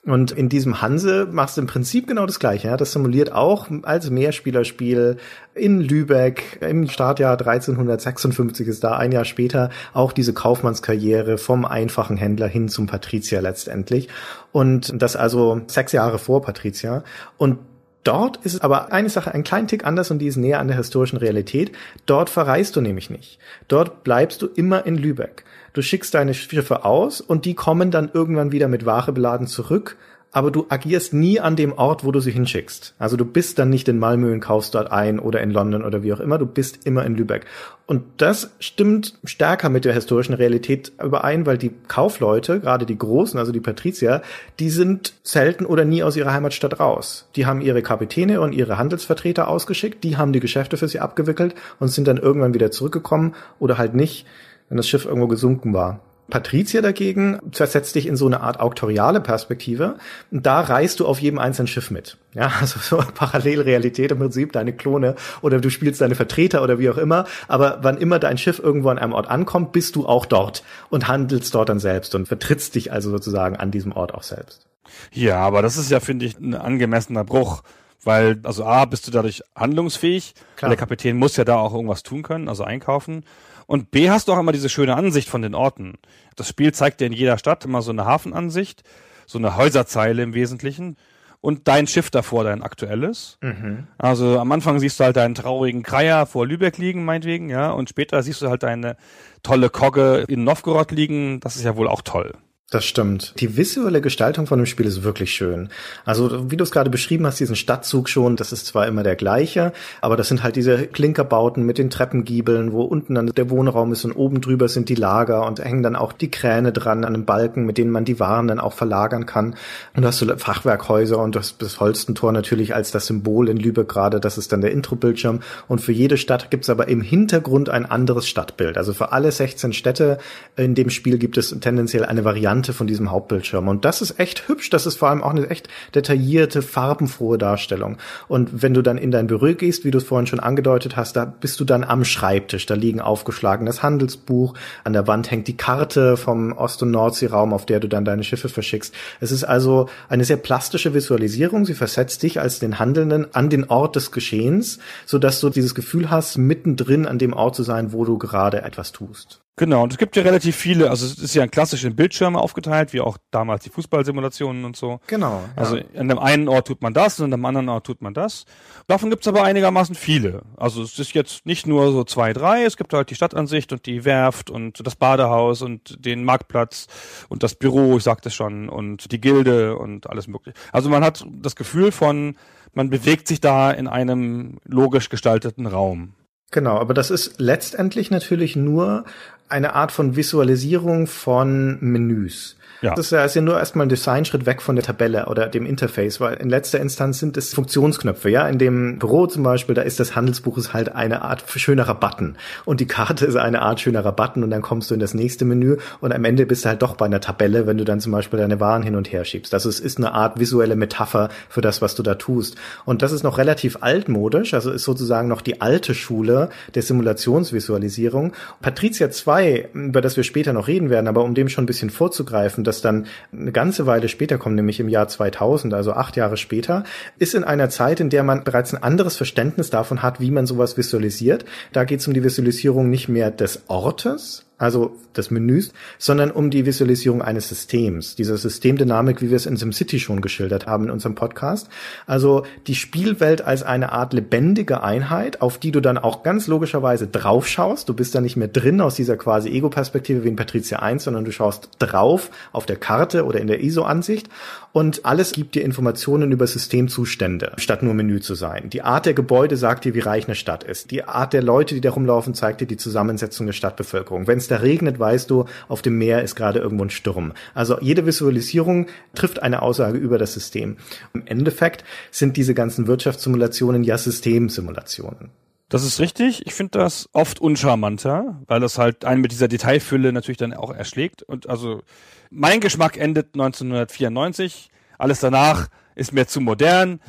S4: Und in diesem Hanse machst du im Prinzip genau das Gleiche. Ja? Das simuliert auch als Mehrspielerspiel in Lübeck im Startjahr 1356 ist da ein Jahr später auch diese Kaufmannskarriere vom einfachen Händler hin zum Patrizier letztendlich. Und das also sechs Jahre vor Patrizier. Und Dort ist aber eine Sache ein kleinen Tick anders und die ist näher an der historischen Realität. Dort verreist du nämlich nicht. Dort bleibst du immer in Lübeck. Du schickst deine Schiffe aus und die kommen dann irgendwann wieder mit Ware beladen zurück, aber du agierst nie an dem Ort, wo du sie hinschickst. Also du bist dann nicht in Malmö und kaufst dort ein oder in London oder wie auch immer, du bist immer in Lübeck. Und das stimmt stärker mit der historischen Realität überein, weil die Kaufleute, gerade die Großen, also die Patrizier, die sind selten oder nie aus ihrer Heimatstadt raus. Die haben ihre Kapitäne und ihre Handelsvertreter ausgeschickt, die haben die Geschäfte für sie abgewickelt und sind dann irgendwann wieder zurückgekommen oder halt nicht wenn das Schiff irgendwo gesunken war. Patrizier dagegen versetzt dich in so eine Art auktoriale Perspektive und da reist du auf jedem einzelnen Schiff mit. Ja, [laughs] also so Parallelrealität im Prinzip, deine Klone oder du spielst deine Vertreter oder wie auch immer, aber wann immer dein Schiff irgendwo an einem Ort ankommt, bist du auch dort und handelst dort dann selbst und vertrittst dich also sozusagen an diesem Ort auch selbst.
S3: Ja, aber das ist ja, finde ich, ein angemessener Bruch. Weil, also A, bist du dadurch handlungsfähig, Klar. der Kapitän muss ja da auch irgendwas tun können, also einkaufen. Und B hast du auch immer diese schöne Ansicht von den Orten. Das Spiel zeigt dir in jeder Stadt immer so eine Hafenansicht, so eine Häuserzeile im Wesentlichen und dein Schiff davor, dein aktuelles. Mhm. Also am Anfang siehst du halt deinen traurigen Kreier vor Lübeck liegen, meinetwegen, ja, und später siehst du halt deine tolle Kogge in Novgorod liegen. Das ist ja wohl auch toll.
S4: Das stimmt. Die visuelle Gestaltung von dem Spiel ist wirklich schön. Also, wie du es gerade beschrieben hast, diesen Stadtzug schon, das ist zwar immer der gleiche, aber das sind halt diese Klinkerbauten mit den Treppengiebeln, wo unten dann der Wohnraum ist und oben drüber sind die Lager und hängen dann auch die Kräne dran an den Balken, mit denen man die Waren dann auch verlagern kann. Und du hast so Fachwerkhäuser und das, das Holstentor natürlich als das Symbol in Lübeck gerade, das ist dann der Intro-Bildschirm. Und für jede Stadt gibt es aber im Hintergrund ein anderes Stadtbild. Also für alle 16 Städte in dem Spiel gibt es tendenziell eine Variante Variante von diesem Hauptbildschirm. Und das ist echt hübsch. Das ist vor allem auch eine echt detaillierte, farbenfrohe Darstellung. Und wenn du dann in dein Büro gehst, wie du es vorhin schon angedeutet hast, da bist du dann am Schreibtisch. Da liegen aufgeschlagenes Handelsbuch. An der Wand hängt die Karte vom Ost- und Nordseeraum, auf der du dann deine Schiffe verschickst. Es ist also eine sehr plastische Visualisierung. Sie versetzt dich als den Handelnden an den Ort des Geschehens, sodass du dieses Gefühl hast, mittendrin an dem Ort zu sein, wo du gerade etwas tust.
S3: Genau, und es gibt ja relativ viele, also es ist ja ein klassischer Bildschirm aufgeteilt, wie auch damals die Fußballsimulationen und so.
S4: Genau.
S3: Ja. Also an dem einen Ort tut man das und an dem anderen Ort tut man das. Davon gibt's aber einigermaßen viele. Also es ist jetzt nicht nur so zwei, drei, es gibt halt die Stadtansicht und die Werft und das Badehaus und den Marktplatz und das Büro, ich sagte schon, und die Gilde und alles mögliche. Also man hat das Gefühl von, man bewegt sich da in einem logisch gestalteten Raum.
S4: Genau, aber das ist letztendlich natürlich nur eine Art von Visualisierung von Menüs. Ja. Das ist ja nur erstmal ein Designschritt weg von der Tabelle oder dem Interface, weil in letzter Instanz sind es Funktionsknöpfe, ja. In dem Büro zum Beispiel, da ist das Handelsbuch ist halt eine Art schönerer Button und die Karte ist eine Art schönerer Button und dann kommst du in das nächste Menü und am Ende bist du halt doch bei einer Tabelle, wenn du dann zum Beispiel deine Waren hin und her schiebst. Das ist, ist eine Art visuelle Metapher für das, was du da tust. Und das ist noch relativ altmodisch, also ist sozusagen noch die alte Schule der Simulationsvisualisierung. Patricia 2, über das wir später noch reden werden, aber um dem schon ein bisschen vorzugreifen, das dann eine ganze Weile später kommt, nämlich im Jahr 2000, also acht Jahre später, ist in einer Zeit, in der man bereits ein anderes Verständnis davon hat, wie man sowas visualisiert. Da geht es um die Visualisierung nicht mehr des Ortes, also des Menüs, sondern um die Visualisierung eines Systems, dieser Systemdynamik, wie wir es in SimCity schon geschildert haben in unserem Podcast. Also die Spielwelt als eine Art lebendige Einheit, auf die du dann auch ganz logischerweise drauf schaust. Du bist da nicht mehr drin aus dieser quasi Ego-Perspektive wie in Patricia 1, sondern du schaust drauf auf der Karte oder in der ISO-Ansicht und alles gibt dir Informationen über Systemzustände, statt nur Menü zu sein. Die Art der Gebäude sagt dir, wie reich eine Stadt ist. Die Art der Leute, die da rumlaufen, zeigt dir die Zusammensetzung der Stadtbevölkerung. Wenn es da regnet, weißt du, auf dem Meer ist gerade irgendwo ein Sturm. Also jede Visualisierung trifft eine Aussage über das System. Im Endeffekt sind diese ganzen Wirtschaftssimulationen ja Systemsimulationen.
S3: Das ist richtig. Ich finde das oft uncharmanter, weil das halt einen mit dieser Detailfülle natürlich dann auch erschlägt. Und also mein Geschmack endet 1994. Alles danach ist mir zu modern.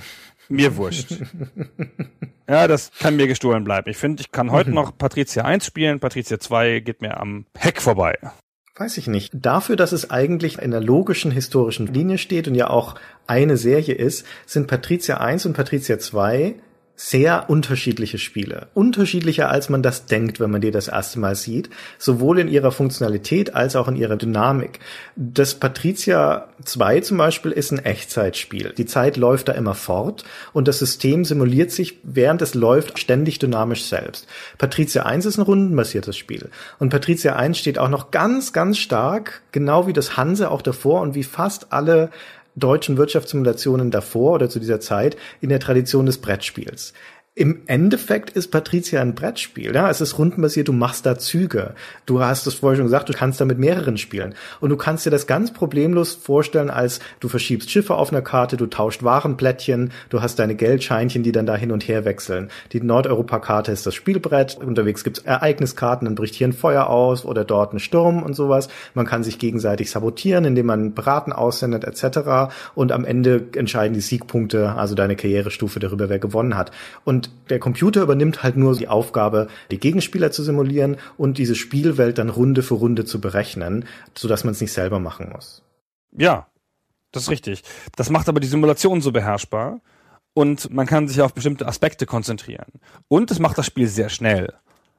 S3: Mir wurscht. [laughs] Ja, das kann mir gestohlen bleiben. Ich finde, ich kann heute noch Patricia 1 spielen. Patricia 2 geht mir am Heck vorbei.
S4: Weiß ich nicht. Dafür, dass es eigentlich in der logischen historischen Linie steht und ja auch eine Serie ist, sind Patricia 1 und Patricia 2 sehr unterschiedliche Spiele. Unterschiedlicher, als man das denkt, wenn man die das erste Mal sieht. Sowohl in ihrer Funktionalität als auch in ihrer Dynamik. Das Patricia 2 zum Beispiel ist ein Echtzeitspiel. Die Zeit läuft da immer fort und das System simuliert sich, während es läuft, ständig dynamisch selbst. Patricia 1 ist ein rundenbasiertes Spiel. Und Patricia 1 steht auch noch ganz, ganz stark, genau wie das Hanse auch davor und wie fast alle deutschen Wirtschaftssimulationen davor oder zu dieser Zeit in der Tradition des Brettspiels. Im Endeffekt ist Patricia ein Brettspiel. Ja? Es ist rundenbasiert, du machst da Züge. Du hast es vorher schon gesagt, du kannst da mit mehreren spielen. Und du kannst dir das ganz problemlos vorstellen, als du verschiebst Schiffe auf einer Karte, du tauscht Warenplättchen, du hast deine Geldscheinchen, die dann da hin und her wechseln. Die Nordeuropa-Karte ist das Spielbrett. Unterwegs gibt's Ereigniskarten, dann bricht hier ein Feuer aus oder dort ein Sturm und sowas. Man kann sich gegenseitig sabotieren, indem man Braten aussendet etc. Und am Ende entscheiden die Siegpunkte, also deine Karrierestufe darüber, wer gewonnen hat. Und der Computer übernimmt halt nur die Aufgabe, die Gegenspieler zu simulieren und diese Spielwelt dann Runde für Runde zu berechnen, sodass man es nicht selber machen muss.
S3: Ja, das ist richtig. Das macht aber die Simulation so beherrschbar und man kann sich auf bestimmte Aspekte konzentrieren. Und es macht das Spiel sehr schnell.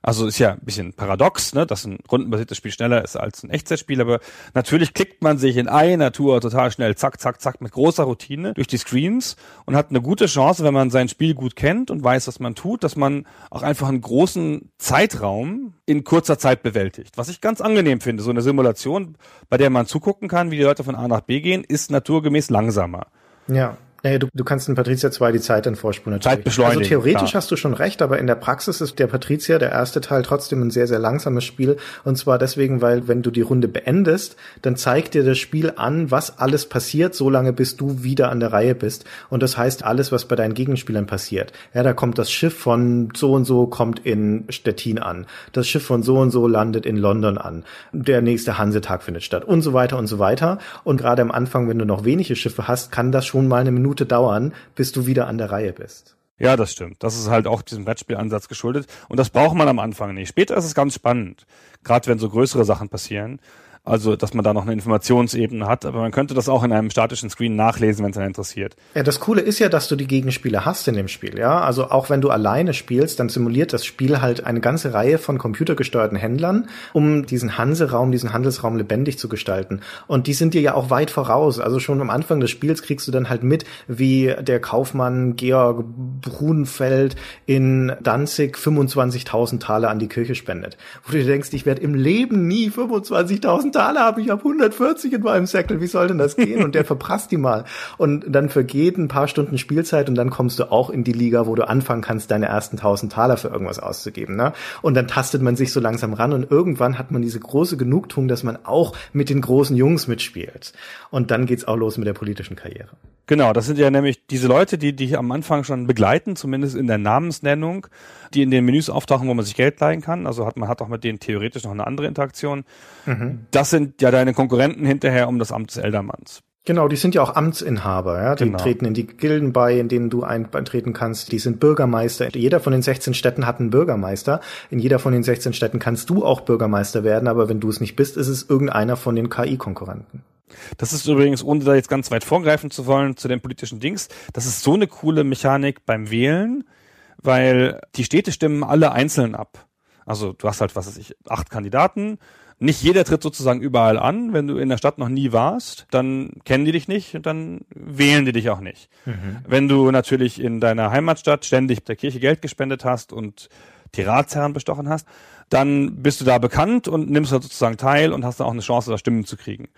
S3: Also ist ja ein bisschen paradox, ne, dass ein rundenbasiertes Spiel schneller ist als ein Echtzeitspiel, aber natürlich klickt man sich in einer Tour total schnell, zack, zack, zack, mit großer Routine durch die Screens und hat eine gute Chance, wenn man sein Spiel gut kennt und weiß, was man tut, dass man auch einfach einen großen Zeitraum in kurzer Zeit bewältigt. Was ich ganz angenehm finde, so eine Simulation, bei der man zugucken kann, wie die Leute von A nach B gehen, ist naturgemäß langsamer.
S4: Ja. Naja, du, du kannst in Patricia 2 die Zeit dann vorspulen
S3: natürlich. Zeit beschleunigen.
S4: Also theoretisch klar. hast du schon recht, aber in der Praxis ist der Patricia, der erste Teil, trotzdem ein sehr, sehr langsames Spiel. Und zwar deswegen, weil wenn du die Runde beendest, dann zeigt dir das Spiel an, was alles passiert, solange bis du wieder an der Reihe bist. Und das heißt alles, was bei deinen Gegenspielern passiert. Ja, da kommt das Schiff von so und so kommt in Stettin an. Das Schiff von so und so landet in London an. Der nächste Hansetag findet statt und so weiter und so weiter. Und gerade am Anfang, wenn du noch wenige Schiffe hast, kann das schon mal eine Minute Minute dauern, bis du wieder an der Reihe bist.
S3: Ja, das stimmt. Das ist halt auch diesem Brettspielansatz geschuldet. Und das braucht man am Anfang nicht. Später ist es ganz spannend. Gerade wenn so größere Sachen passieren. Also, dass man da noch eine Informationsebene hat, aber man könnte das auch in einem statischen Screen nachlesen, wenn es einen interessiert.
S4: Ja, das Coole ist ja, dass du die Gegenspieler hast in dem Spiel, ja. Also auch wenn du alleine spielst, dann simuliert das Spiel halt eine ganze Reihe von computergesteuerten Händlern, um diesen Hanseraum, diesen Handelsraum lebendig zu gestalten. Und die sind dir ja auch weit voraus. Also schon am Anfang des Spiels kriegst du dann halt mit, wie der Kaufmann Georg Brunfeld in Danzig 25.000 Taler an die Kirche spendet. Wo du dir denkst, ich werde im Leben nie 25.000 Taler habe, ich habe 140 in meinem Säckel, wie soll denn das gehen? Und der [laughs] verprasst die mal. Und dann vergeht ein paar Stunden Spielzeit und dann kommst du auch in die Liga, wo du anfangen kannst, deine ersten 1000 Taler für irgendwas auszugeben. Ne? Und dann tastet man sich so langsam ran und irgendwann hat man diese große Genugtuung, dass man auch mit den großen Jungs mitspielt. Und dann geht's auch los mit der politischen Karriere.
S3: Genau, das sind ja nämlich diese Leute, die dich am Anfang schon begleiten, zumindest in der Namensnennung, die in den Menüs auftauchen, wo man sich Geld leihen kann. Also hat man hat auch mit denen theoretisch noch eine andere Interaktion. Mhm. Das sind ja deine Konkurrenten hinterher um das Amt des Eldermanns.
S4: Genau, die sind ja auch Amtsinhaber, ja. Die genau. treten in die Gilden bei, in denen du eintreten kannst. Die sind Bürgermeister. Jeder von den 16 Städten hat einen Bürgermeister. In jeder von den 16 Städten kannst du auch Bürgermeister werden, aber wenn du es nicht bist, ist es irgendeiner von den KI-Konkurrenten.
S3: Das ist übrigens, ohne da jetzt ganz weit vorgreifen zu wollen, zu den politischen Dings, das ist so eine coole Mechanik beim Wählen, weil die Städte stimmen alle einzeln ab. Also du hast halt, was weiß ich, acht Kandidaten. Nicht jeder tritt sozusagen überall an. Wenn du in der Stadt noch nie warst, dann kennen die dich nicht und dann wählen die dich auch nicht. Mhm. Wenn du natürlich in deiner Heimatstadt ständig der Kirche Geld gespendet hast und die Ratsherren bestochen hast, dann bist du da bekannt und nimmst da sozusagen teil und hast dann auch eine Chance, da Stimmen zu kriegen.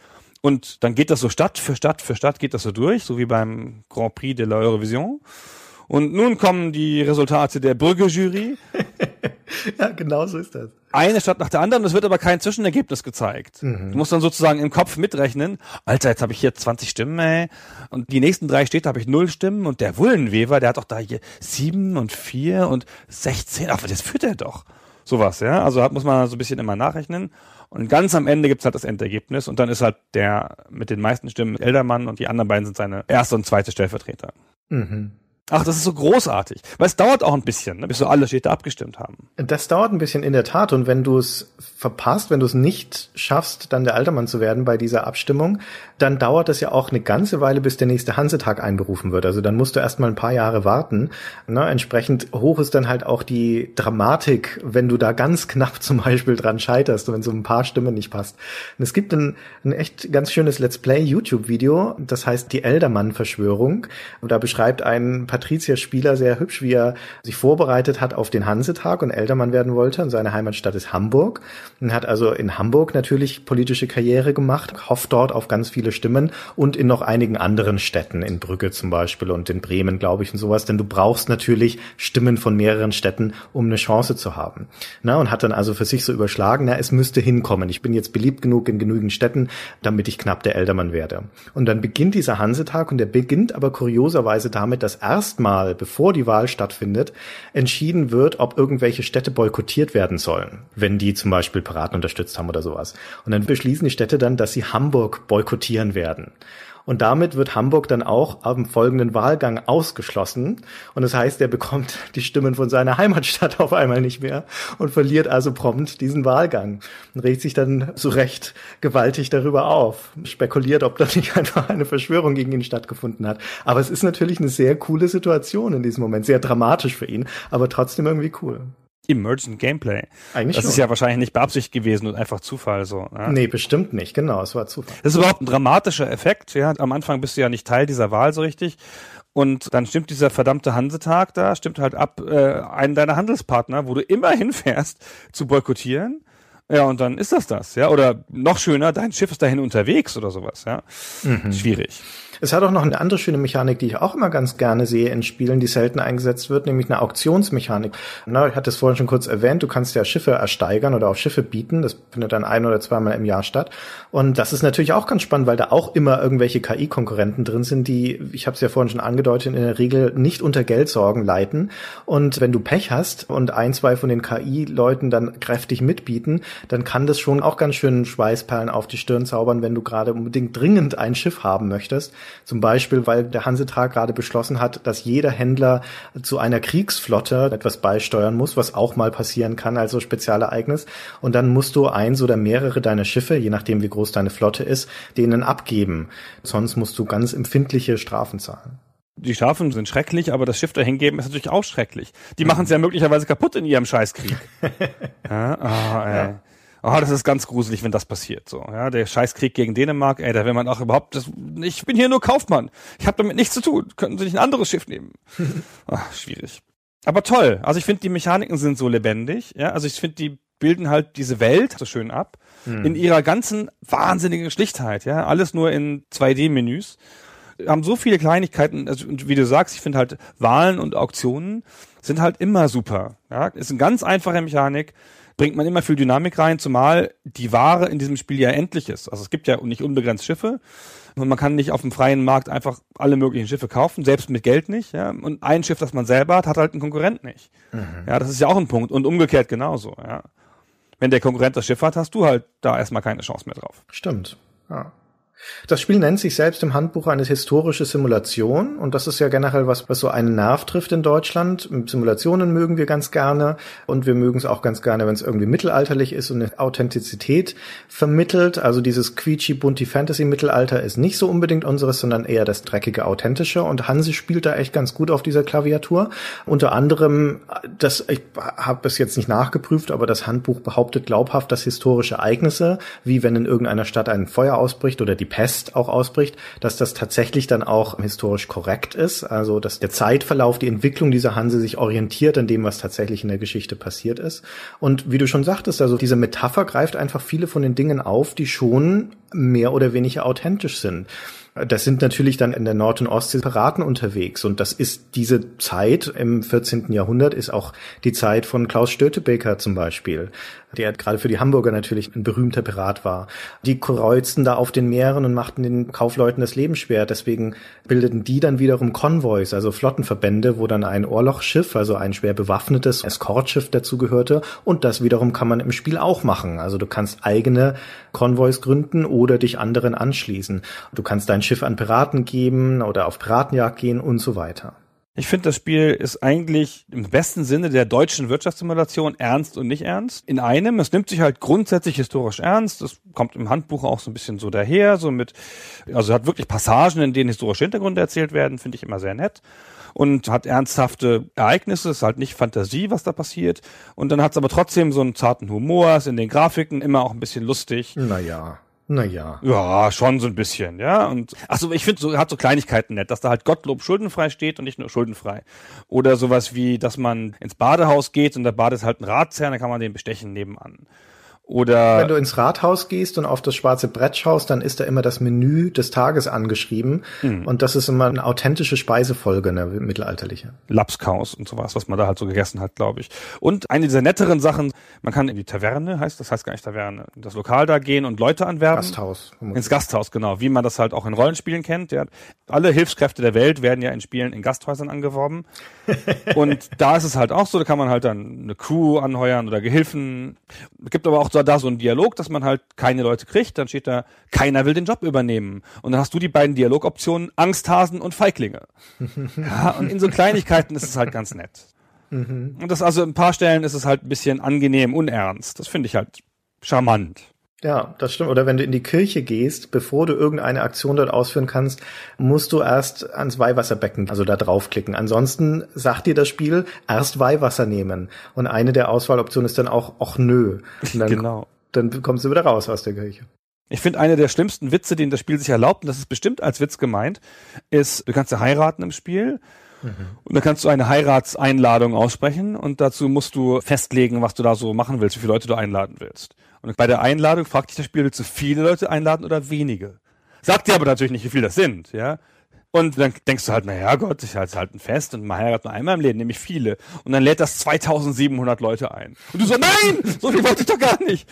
S3: Und dann geht das so Stadt für Stadt für Stadt geht das so durch, so wie beim Grand Prix de l'Eurovision. Und nun kommen die Resultate der Bürgerjury. [laughs]
S4: ja, genau so ist das.
S3: Eine Stadt nach der anderen, es wird aber kein Zwischenergebnis gezeigt. Mhm. Du musst dann sozusagen im Kopf mitrechnen, Alter, jetzt habe ich hier 20 Stimmen, ey. Und die nächsten drei Städte habe ich null Stimmen und der Wullenweber, der hat doch da hier sieben und vier und 16, aber das führt er doch. Sowas, ja. Also muss man so ein bisschen immer nachrechnen. Und ganz am Ende gibt's halt das Endergebnis und dann ist halt der mit den meisten Stimmen Eldermann und die anderen beiden sind seine erste und zweite Stellvertreter. Mhm. Ach, das ist so großartig. Weil es dauert auch ein bisschen, ne, bis so alle Städte abgestimmt haben.
S4: Das dauert ein bisschen in der Tat. Und wenn du es verpasst, wenn du es nicht schaffst, dann der Altermann zu werden bei dieser Abstimmung, dann dauert das ja auch eine ganze Weile, bis der nächste Hansetag einberufen wird. Also dann musst du erst mal ein paar Jahre warten. Ne? Entsprechend hoch ist dann halt auch die Dramatik, wenn du da ganz knapp zum Beispiel dran scheiterst, wenn so ein paar Stimmen nicht passt. Und es gibt ein, ein echt ganz schönes Let's Play YouTube-Video, das heißt die Eldermann-Verschwörung. Da beschreibt ein Patrizier-Spieler sehr hübsch, wie er sich vorbereitet hat auf den Hansetag und Eldermann werden wollte. Und seine Heimatstadt ist Hamburg. Und hat also in Hamburg natürlich politische Karriere gemacht, hofft dort auf ganz viele Stimmen und in noch einigen anderen Städten, in Brügge zum Beispiel und in Bremen, glaube ich, und sowas. Denn du brauchst natürlich Stimmen von mehreren Städten, um eine Chance zu haben. Na, und hat dann also für sich so überschlagen, na, es müsste hinkommen. Ich bin jetzt beliebt genug in genügend Städten, damit ich knapp der Eldermann werde. Und dann beginnt dieser Hansetag und der beginnt aber kurioserweise damit, dass erst erstmal, bevor die Wahl stattfindet, entschieden wird, ob irgendwelche Städte boykottiert werden sollen, wenn die zum Beispiel Piraten unterstützt haben oder sowas. Und dann beschließen die Städte dann, dass sie Hamburg boykottieren werden. Und damit wird Hamburg dann auch am folgenden Wahlgang ausgeschlossen. Und das heißt, er bekommt [laughs] die Stimmen von seiner Heimatstadt auf einmal nicht mehr und verliert also prompt diesen Wahlgang. Und regt sich dann zu Recht gewaltig darüber auf. Spekuliert, ob da nicht [laughs] einfach eine Verschwörung gegen ihn stattgefunden hat. Aber es ist natürlich eine sehr coole Situation in diesem Moment. Sehr dramatisch für ihn, aber trotzdem irgendwie cool.
S3: Emergent Gameplay. Eigentlich das schon. ist ja wahrscheinlich nicht beabsichtigt gewesen und einfach Zufall so.
S4: Ja. Nee, bestimmt nicht, genau, es war Zufall.
S3: Das ist überhaupt ein dramatischer Effekt, ja. Am Anfang bist du ja nicht Teil dieser Wahl so richtig. Und dann stimmt dieser verdammte Hansetag da, stimmt halt ab, äh, einen deiner Handelspartner, wo du immer [laughs] hinfährst, zu boykottieren. Ja, und dann ist das das, ja. Oder noch schöner, dein Schiff ist dahin unterwegs oder sowas, ja. Mhm. Schwierig.
S4: Es hat auch noch eine andere schöne Mechanik, die ich auch immer ganz gerne sehe in Spielen, die selten eingesetzt wird, nämlich eine Auktionsmechanik. Na, ich hatte es vorhin schon kurz erwähnt, du kannst ja Schiffe ersteigern oder auch Schiffe bieten. Das findet dann ein oder zweimal im Jahr statt. Und das ist natürlich auch ganz spannend, weil da auch immer irgendwelche KI-Konkurrenten drin sind, die, ich habe es ja vorhin schon angedeutet, in der Regel nicht unter Geldsorgen leiten. Und wenn du Pech hast und ein, zwei von den KI-Leuten dann kräftig mitbieten, dann kann das schon auch ganz schön Schweißperlen auf die Stirn zaubern, wenn du gerade unbedingt dringend ein Schiff haben möchtest zum Beispiel, weil der Hansetrag gerade beschlossen hat, dass jeder Händler zu einer Kriegsflotte etwas beisteuern muss, was auch mal passieren kann, also Spezialereignis. Und dann musst du eins oder mehrere deiner Schiffe, je nachdem wie groß deine Flotte ist, denen abgeben. Sonst musst du ganz empfindliche Strafen zahlen
S3: die Strafen sind schrecklich, aber das Schiff dahin geben ist natürlich auch schrecklich. Die machen es ja möglicherweise kaputt in ihrem Scheißkrieg. [laughs] ja, oh. Ja. Oh, das ist ganz gruselig, wenn das passiert. So, ja, der Scheißkrieg gegen Dänemark, ey, da will man auch überhaupt, das, ich bin hier nur Kaufmann. Ich habe damit nichts zu tun. Könnten Sie nicht ein anderes Schiff nehmen? Ach, [laughs] schwierig. Aber toll. Also ich finde, die Mechaniken sind so lebendig. Ja, also ich finde, die bilden halt diese Welt so schön ab hm. in ihrer ganzen wahnsinnigen Schlichtheit. Ja, alles nur in 2D-Menüs haben so viele Kleinigkeiten, also, wie du sagst, ich finde halt Wahlen und Auktionen sind halt immer super. Ja, ist eine ganz einfache Mechanik bringt man immer viel Dynamik rein, zumal die Ware in diesem Spiel ja endlich ist. Also es gibt ja nicht unbegrenzt Schiffe und man kann nicht auf dem freien Markt einfach alle möglichen Schiffe kaufen, selbst mit Geld nicht. Ja? Und ein Schiff, das man selber hat, hat halt einen Konkurrent nicht. Mhm. Ja, das ist ja auch ein Punkt und umgekehrt genauso. Ja. Wenn der Konkurrent das Schiff hat, hast du halt da erstmal keine Chance mehr drauf.
S4: Stimmt. Ja. Das Spiel nennt sich selbst im Handbuch eine historische Simulation und das ist ja generell was, was so einen Nerv trifft in Deutschland. Simulationen mögen wir ganz gerne und wir mögen es auch ganz gerne, wenn es irgendwie mittelalterlich ist und eine Authentizität vermittelt. Also dieses quietschi bunti Fantasy Mittelalter ist nicht so unbedingt unseres, sondern eher das dreckige authentische und Hansi spielt da echt ganz gut auf dieser Klaviatur. Unter anderem, das ich habe es jetzt nicht nachgeprüft, aber das Handbuch behauptet glaubhaft, dass historische Ereignisse, wie wenn in irgendeiner Stadt ein Feuer ausbricht oder die Pest auch ausbricht, dass das tatsächlich dann auch historisch korrekt ist. Also, dass der Zeitverlauf, die Entwicklung dieser Hanse sich orientiert an dem, was tatsächlich in der Geschichte passiert ist. Und wie du schon sagtest, also diese Metapher greift einfach viele von den Dingen auf, die schon mehr oder weniger authentisch sind. Das sind natürlich dann in der Nord- und Ostsee Piraten unterwegs. Und das ist diese Zeit im 14. Jahrhundert, ist auch die Zeit von Klaus Stötebeker zum Beispiel der gerade für die Hamburger natürlich ein berühmter Pirat war. Die kreuzten da auf den Meeren und machten den Kaufleuten das Leben schwer. Deswegen bildeten die dann wiederum Konvois, also Flottenverbände, wo dann ein Ohrlochschiff, also ein schwer bewaffnetes Eskortschiff dazugehörte. Und das wiederum kann man im Spiel auch machen. Also du kannst eigene Konvois gründen oder dich anderen anschließen. Du kannst dein Schiff an Piraten geben oder auf Piratenjagd gehen und so weiter.
S3: Ich finde, das Spiel ist eigentlich im besten Sinne der deutschen Wirtschaftssimulation ernst und nicht ernst. In einem, es nimmt sich halt grundsätzlich historisch ernst. Das kommt im Handbuch auch so ein bisschen so daher, so mit, also hat wirklich Passagen, in denen historische Hintergründe erzählt werden, finde ich immer sehr nett und hat ernsthafte Ereignisse, ist halt nicht Fantasie, was da passiert. Und dann hat es aber trotzdem so einen zarten Humor, ist in den Grafiken immer auch ein bisschen lustig.
S4: Naja. Naja.
S3: Ja, schon so ein bisschen, ja. Und achso, ich finde, so hat so Kleinigkeiten nett, dass da halt Gottlob schuldenfrei steht und nicht nur schuldenfrei. Oder sowas wie, dass man ins Badehaus geht und der Bade ist halt ein Ratsherr, dann kann man den bestechen nebenan. Oder
S4: wenn du ins Rathaus gehst und auf das schwarze Brett schaust, dann ist da immer das Menü des Tages angeschrieben mhm. und das ist immer eine authentische Speisefolge, eine mittelalterliche.
S3: Lapskaus und sowas, was man da halt so gegessen hat, glaube ich. Und eine dieser netteren Sachen, man kann in die Taverne, heißt das heißt gar nicht Taverne, das Lokal da gehen und Leute anwerben.
S4: Gasthaus.
S3: Ins Gasthaus, genau, wie man das halt auch in Rollenspielen kennt. Ja. Alle Hilfskräfte der Welt werden ja in Spielen in Gasthäusern angeworben. [laughs] und da ist es halt auch so, da kann man halt dann eine Crew anheuern oder Gehilfen. Es gibt aber auch so da so ein Dialog, dass man halt keine Leute kriegt, dann steht da, keiner will den Job übernehmen. Und dann hast du die beiden Dialogoptionen Angsthasen und Feiglinge. [laughs] ja, und in so Kleinigkeiten ist es halt ganz nett. Mhm. Und das also in ein paar Stellen ist es halt ein bisschen angenehm, unernst. Das finde ich halt charmant.
S4: Ja, das stimmt. Oder wenn du in die Kirche gehst, bevor du irgendeine Aktion dort ausführen kannst, musst du erst ans Weihwasserbecken, also da draufklicken. Ansonsten sagt dir das Spiel, erst Weihwasser nehmen. Und eine der Auswahloptionen ist dann auch, ach nö. Dann,
S3: genau.
S4: Dann kommst du wieder raus aus der Kirche.
S3: Ich finde, eine der schlimmsten Witze, den das Spiel sich erlaubt, und das ist bestimmt als Witz gemeint, ist, du kannst ja heiraten im Spiel. Mhm. Und dann kannst du eine Heiratseinladung aussprechen und dazu musst du festlegen, was du da so machen willst, wie viele Leute du einladen willst. Und bei der Einladung fragt dich das Spiel, willst du viele Leute einladen oder wenige? Sagt dir aber natürlich nicht, wie viele das sind, ja. Und dann denkst du halt, naja Gott, ich halte halt ein Fest und man heiratet nur einmal im Leben, nämlich viele. Und dann lädt das 2700 Leute ein. Und du so, nein, so viel wollte ich doch gar nicht.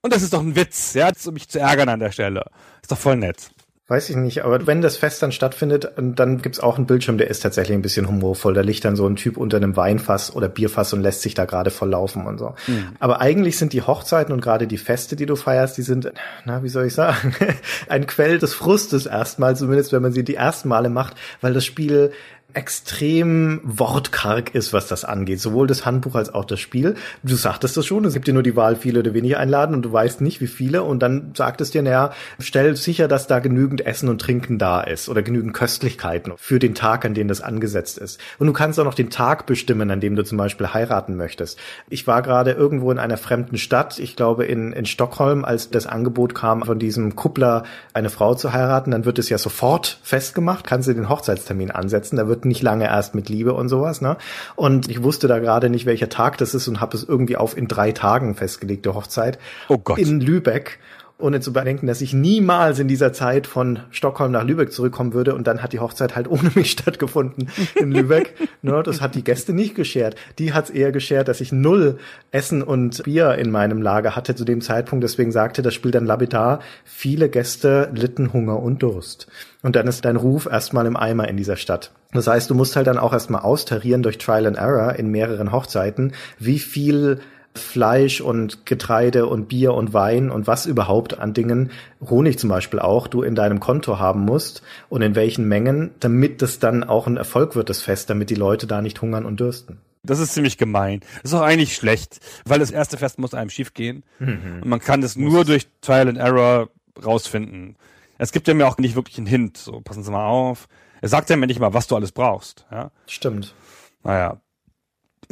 S3: Und das ist doch ein Witz, ja, um mich zu ärgern an der Stelle. Ist doch voll nett.
S4: Weiß ich nicht, aber wenn das Fest dann stattfindet, dann gibt's auch einen Bildschirm, der ist tatsächlich ein bisschen humorvoll. Da liegt dann so ein Typ unter einem Weinfass oder Bierfass und lässt sich da gerade volllaufen und so. Mhm. Aber eigentlich sind die Hochzeiten und gerade die Feste, die du feierst, die sind, na, wie soll ich sagen, [laughs] ein Quell des Frustes erstmal, zumindest wenn man sie die ersten Male macht, weil das Spiel extrem wortkarg ist, was das angeht. Sowohl das Handbuch als auch das Spiel. Du sagtest das schon, es gibt dir nur die Wahl, viele oder wenige einladen und du weißt nicht, wie viele. Und dann sagt es dir, naja, stell sicher, dass da genügend Essen und Trinken da ist oder genügend Köstlichkeiten für den Tag, an dem das angesetzt ist. Und du kannst auch noch den Tag bestimmen, an dem du zum Beispiel heiraten möchtest. Ich war gerade irgendwo in einer fremden Stadt, ich glaube in, in Stockholm, als das Angebot kam, von diesem Kuppler eine Frau zu heiraten, dann wird es ja sofort festgemacht, kannst du den Hochzeitstermin ansetzen, da wird nicht lange erst mit Liebe und sowas, ne? Und ich wusste da gerade nicht, welcher Tag das ist und habe es irgendwie auf in drei Tagen festgelegte Hochzeit.
S3: Oh Gott.
S4: In Lübeck ohne zu bedenken, dass ich niemals in dieser Zeit von Stockholm nach Lübeck zurückkommen würde und dann hat die Hochzeit halt [laughs] ohne mich stattgefunden in Lübeck. ne, das hat die Gäste nicht geschert. Die hat es eher geschert, dass ich null Essen und Bier in meinem Lager hatte zu dem Zeitpunkt. Deswegen sagte das Spiel dann lapidar, viele Gäste litten Hunger und Durst. Und dann ist dein Ruf erstmal im Eimer in dieser Stadt. Das heißt, du musst halt dann auch erstmal austarieren durch Trial and Error in mehreren Hochzeiten, wie viel Fleisch und Getreide und Bier und Wein und was überhaupt an Dingen, Honig zum Beispiel auch, du in deinem Konto haben musst und in welchen Mengen, damit das dann auch ein Erfolg wird, das Fest, damit die Leute da nicht hungern und dürsten.
S3: Das ist ziemlich gemein. Das ist auch eigentlich schlecht, weil das erste Fest muss einem schief gehen. Mhm. Und man kann das nur durch Trial and Error rausfinden. Es gibt ja mir auch nicht wirklich einen Hint. So, passen Sie mal auf. Er sagt ja mir nicht mal, was du alles brauchst. Ja?
S4: Stimmt.
S3: Naja,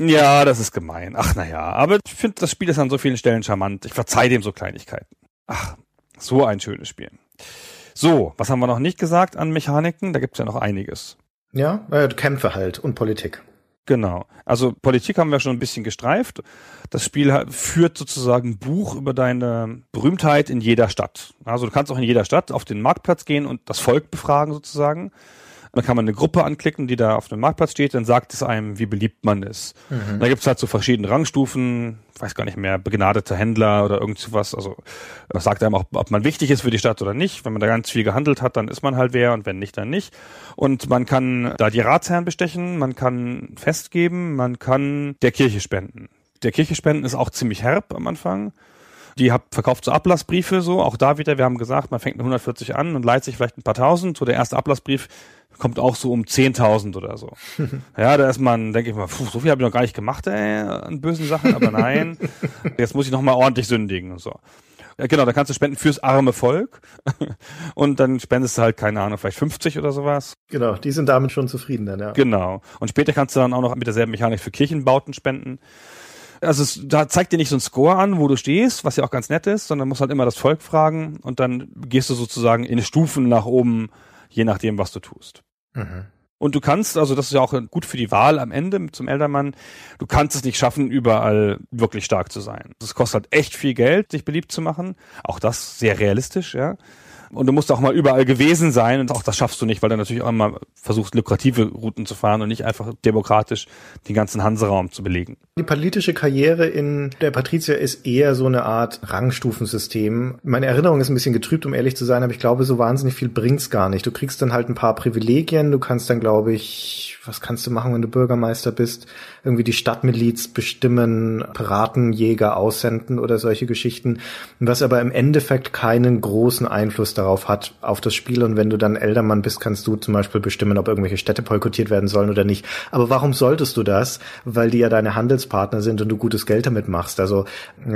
S3: ja, das ist gemein. Ach naja, aber ich finde, das Spiel ist an so vielen Stellen charmant. Ich verzeih dem so Kleinigkeiten. Ach, so ein schönes Spiel. So, was haben wir noch nicht gesagt an Mechaniken? Da gibt's ja noch einiges.
S4: Ja, äh, Kämpfe halt und Politik.
S3: Genau. Also Politik haben wir schon ein bisschen gestreift. Das Spiel führt sozusagen ein Buch über deine Berühmtheit in jeder Stadt. Also du kannst auch in jeder Stadt auf den Marktplatz gehen und das Volk befragen sozusagen. Dann kann man eine Gruppe anklicken, die da auf dem Marktplatz steht, dann sagt es einem, wie beliebt man ist. Mhm. Da gibt's halt so verschiedene Rangstufen, weiß gar nicht mehr, begnadeter Händler oder irgend sowas. Also das sagt einem auch, ob man wichtig ist für die Stadt oder nicht. Wenn man da ganz viel gehandelt hat, dann ist man halt wer und wenn nicht, dann nicht. Und man kann da die Ratsherren bestechen, man kann festgeben, man kann der Kirche spenden. Der Kirche spenden ist auch ziemlich herb am Anfang. Die hat verkauft so Ablassbriefe so, auch da wieder, wir haben gesagt, man fängt mit 140 an und leiht sich vielleicht ein paar tausend. So der erste Ablassbrief kommt auch so um 10.000 oder so. [laughs] ja, da ist man, denke ich mal, puh, so viel habe ich noch gar nicht gemacht, ey, an bösen Sachen, aber nein, [laughs] jetzt muss ich noch mal ordentlich sündigen und so. Ja, genau, da kannst du spenden fürs arme Volk [laughs] und dann spendest du halt, keine Ahnung, vielleicht 50 oder sowas.
S4: Genau, die sind damit schon zufrieden dann, ja.
S3: Genau. Und später kannst du dann auch noch mit derselben Mechanik für Kirchenbauten spenden. Also es, da zeigt dir nicht so ein Score an, wo du stehst, was ja auch ganz nett ist, sondern musst halt immer das Volk fragen und dann gehst du sozusagen in Stufen nach oben je nachdem, was du tust. Mhm. Und du kannst, also das ist ja auch gut für die Wahl am Ende zum Eldermann, du kannst es nicht schaffen, überall wirklich stark zu sein. Es kostet halt echt viel Geld, sich beliebt zu machen. Auch das sehr realistisch, ja. Und du musst auch mal überall gewesen sein und auch das schaffst du nicht, weil du natürlich auch immer versuchst, lukrative Routen zu fahren und nicht einfach demokratisch den ganzen Hanseraum zu belegen.
S4: Die politische Karriere in der Patrizia ist eher so eine Art Rangstufensystem. Meine Erinnerung ist ein bisschen getrübt, um ehrlich zu sein, aber ich glaube, so wahnsinnig viel bringt's gar nicht. Du kriegst dann halt ein paar Privilegien, du kannst dann, glaube ich, was kannst du machen, wenn du Bürgermeister bist? Irgendwie die Stadtmiliz bestimmen, Piratenjäger aussenden oder solche Geschichten, was aber im Endeffekt keinen großen Einfluss darauf hat, auf das Spiel. Und wenn du dann Eldermann bist, kannst du zum Beispiel bestimmen, ob irgendwelche Städte boykottiert werden sollen oder nicht. Aber warum solltest du das? Weil die ja deine Handelspartner sind und du gutes Geld damit machst. Also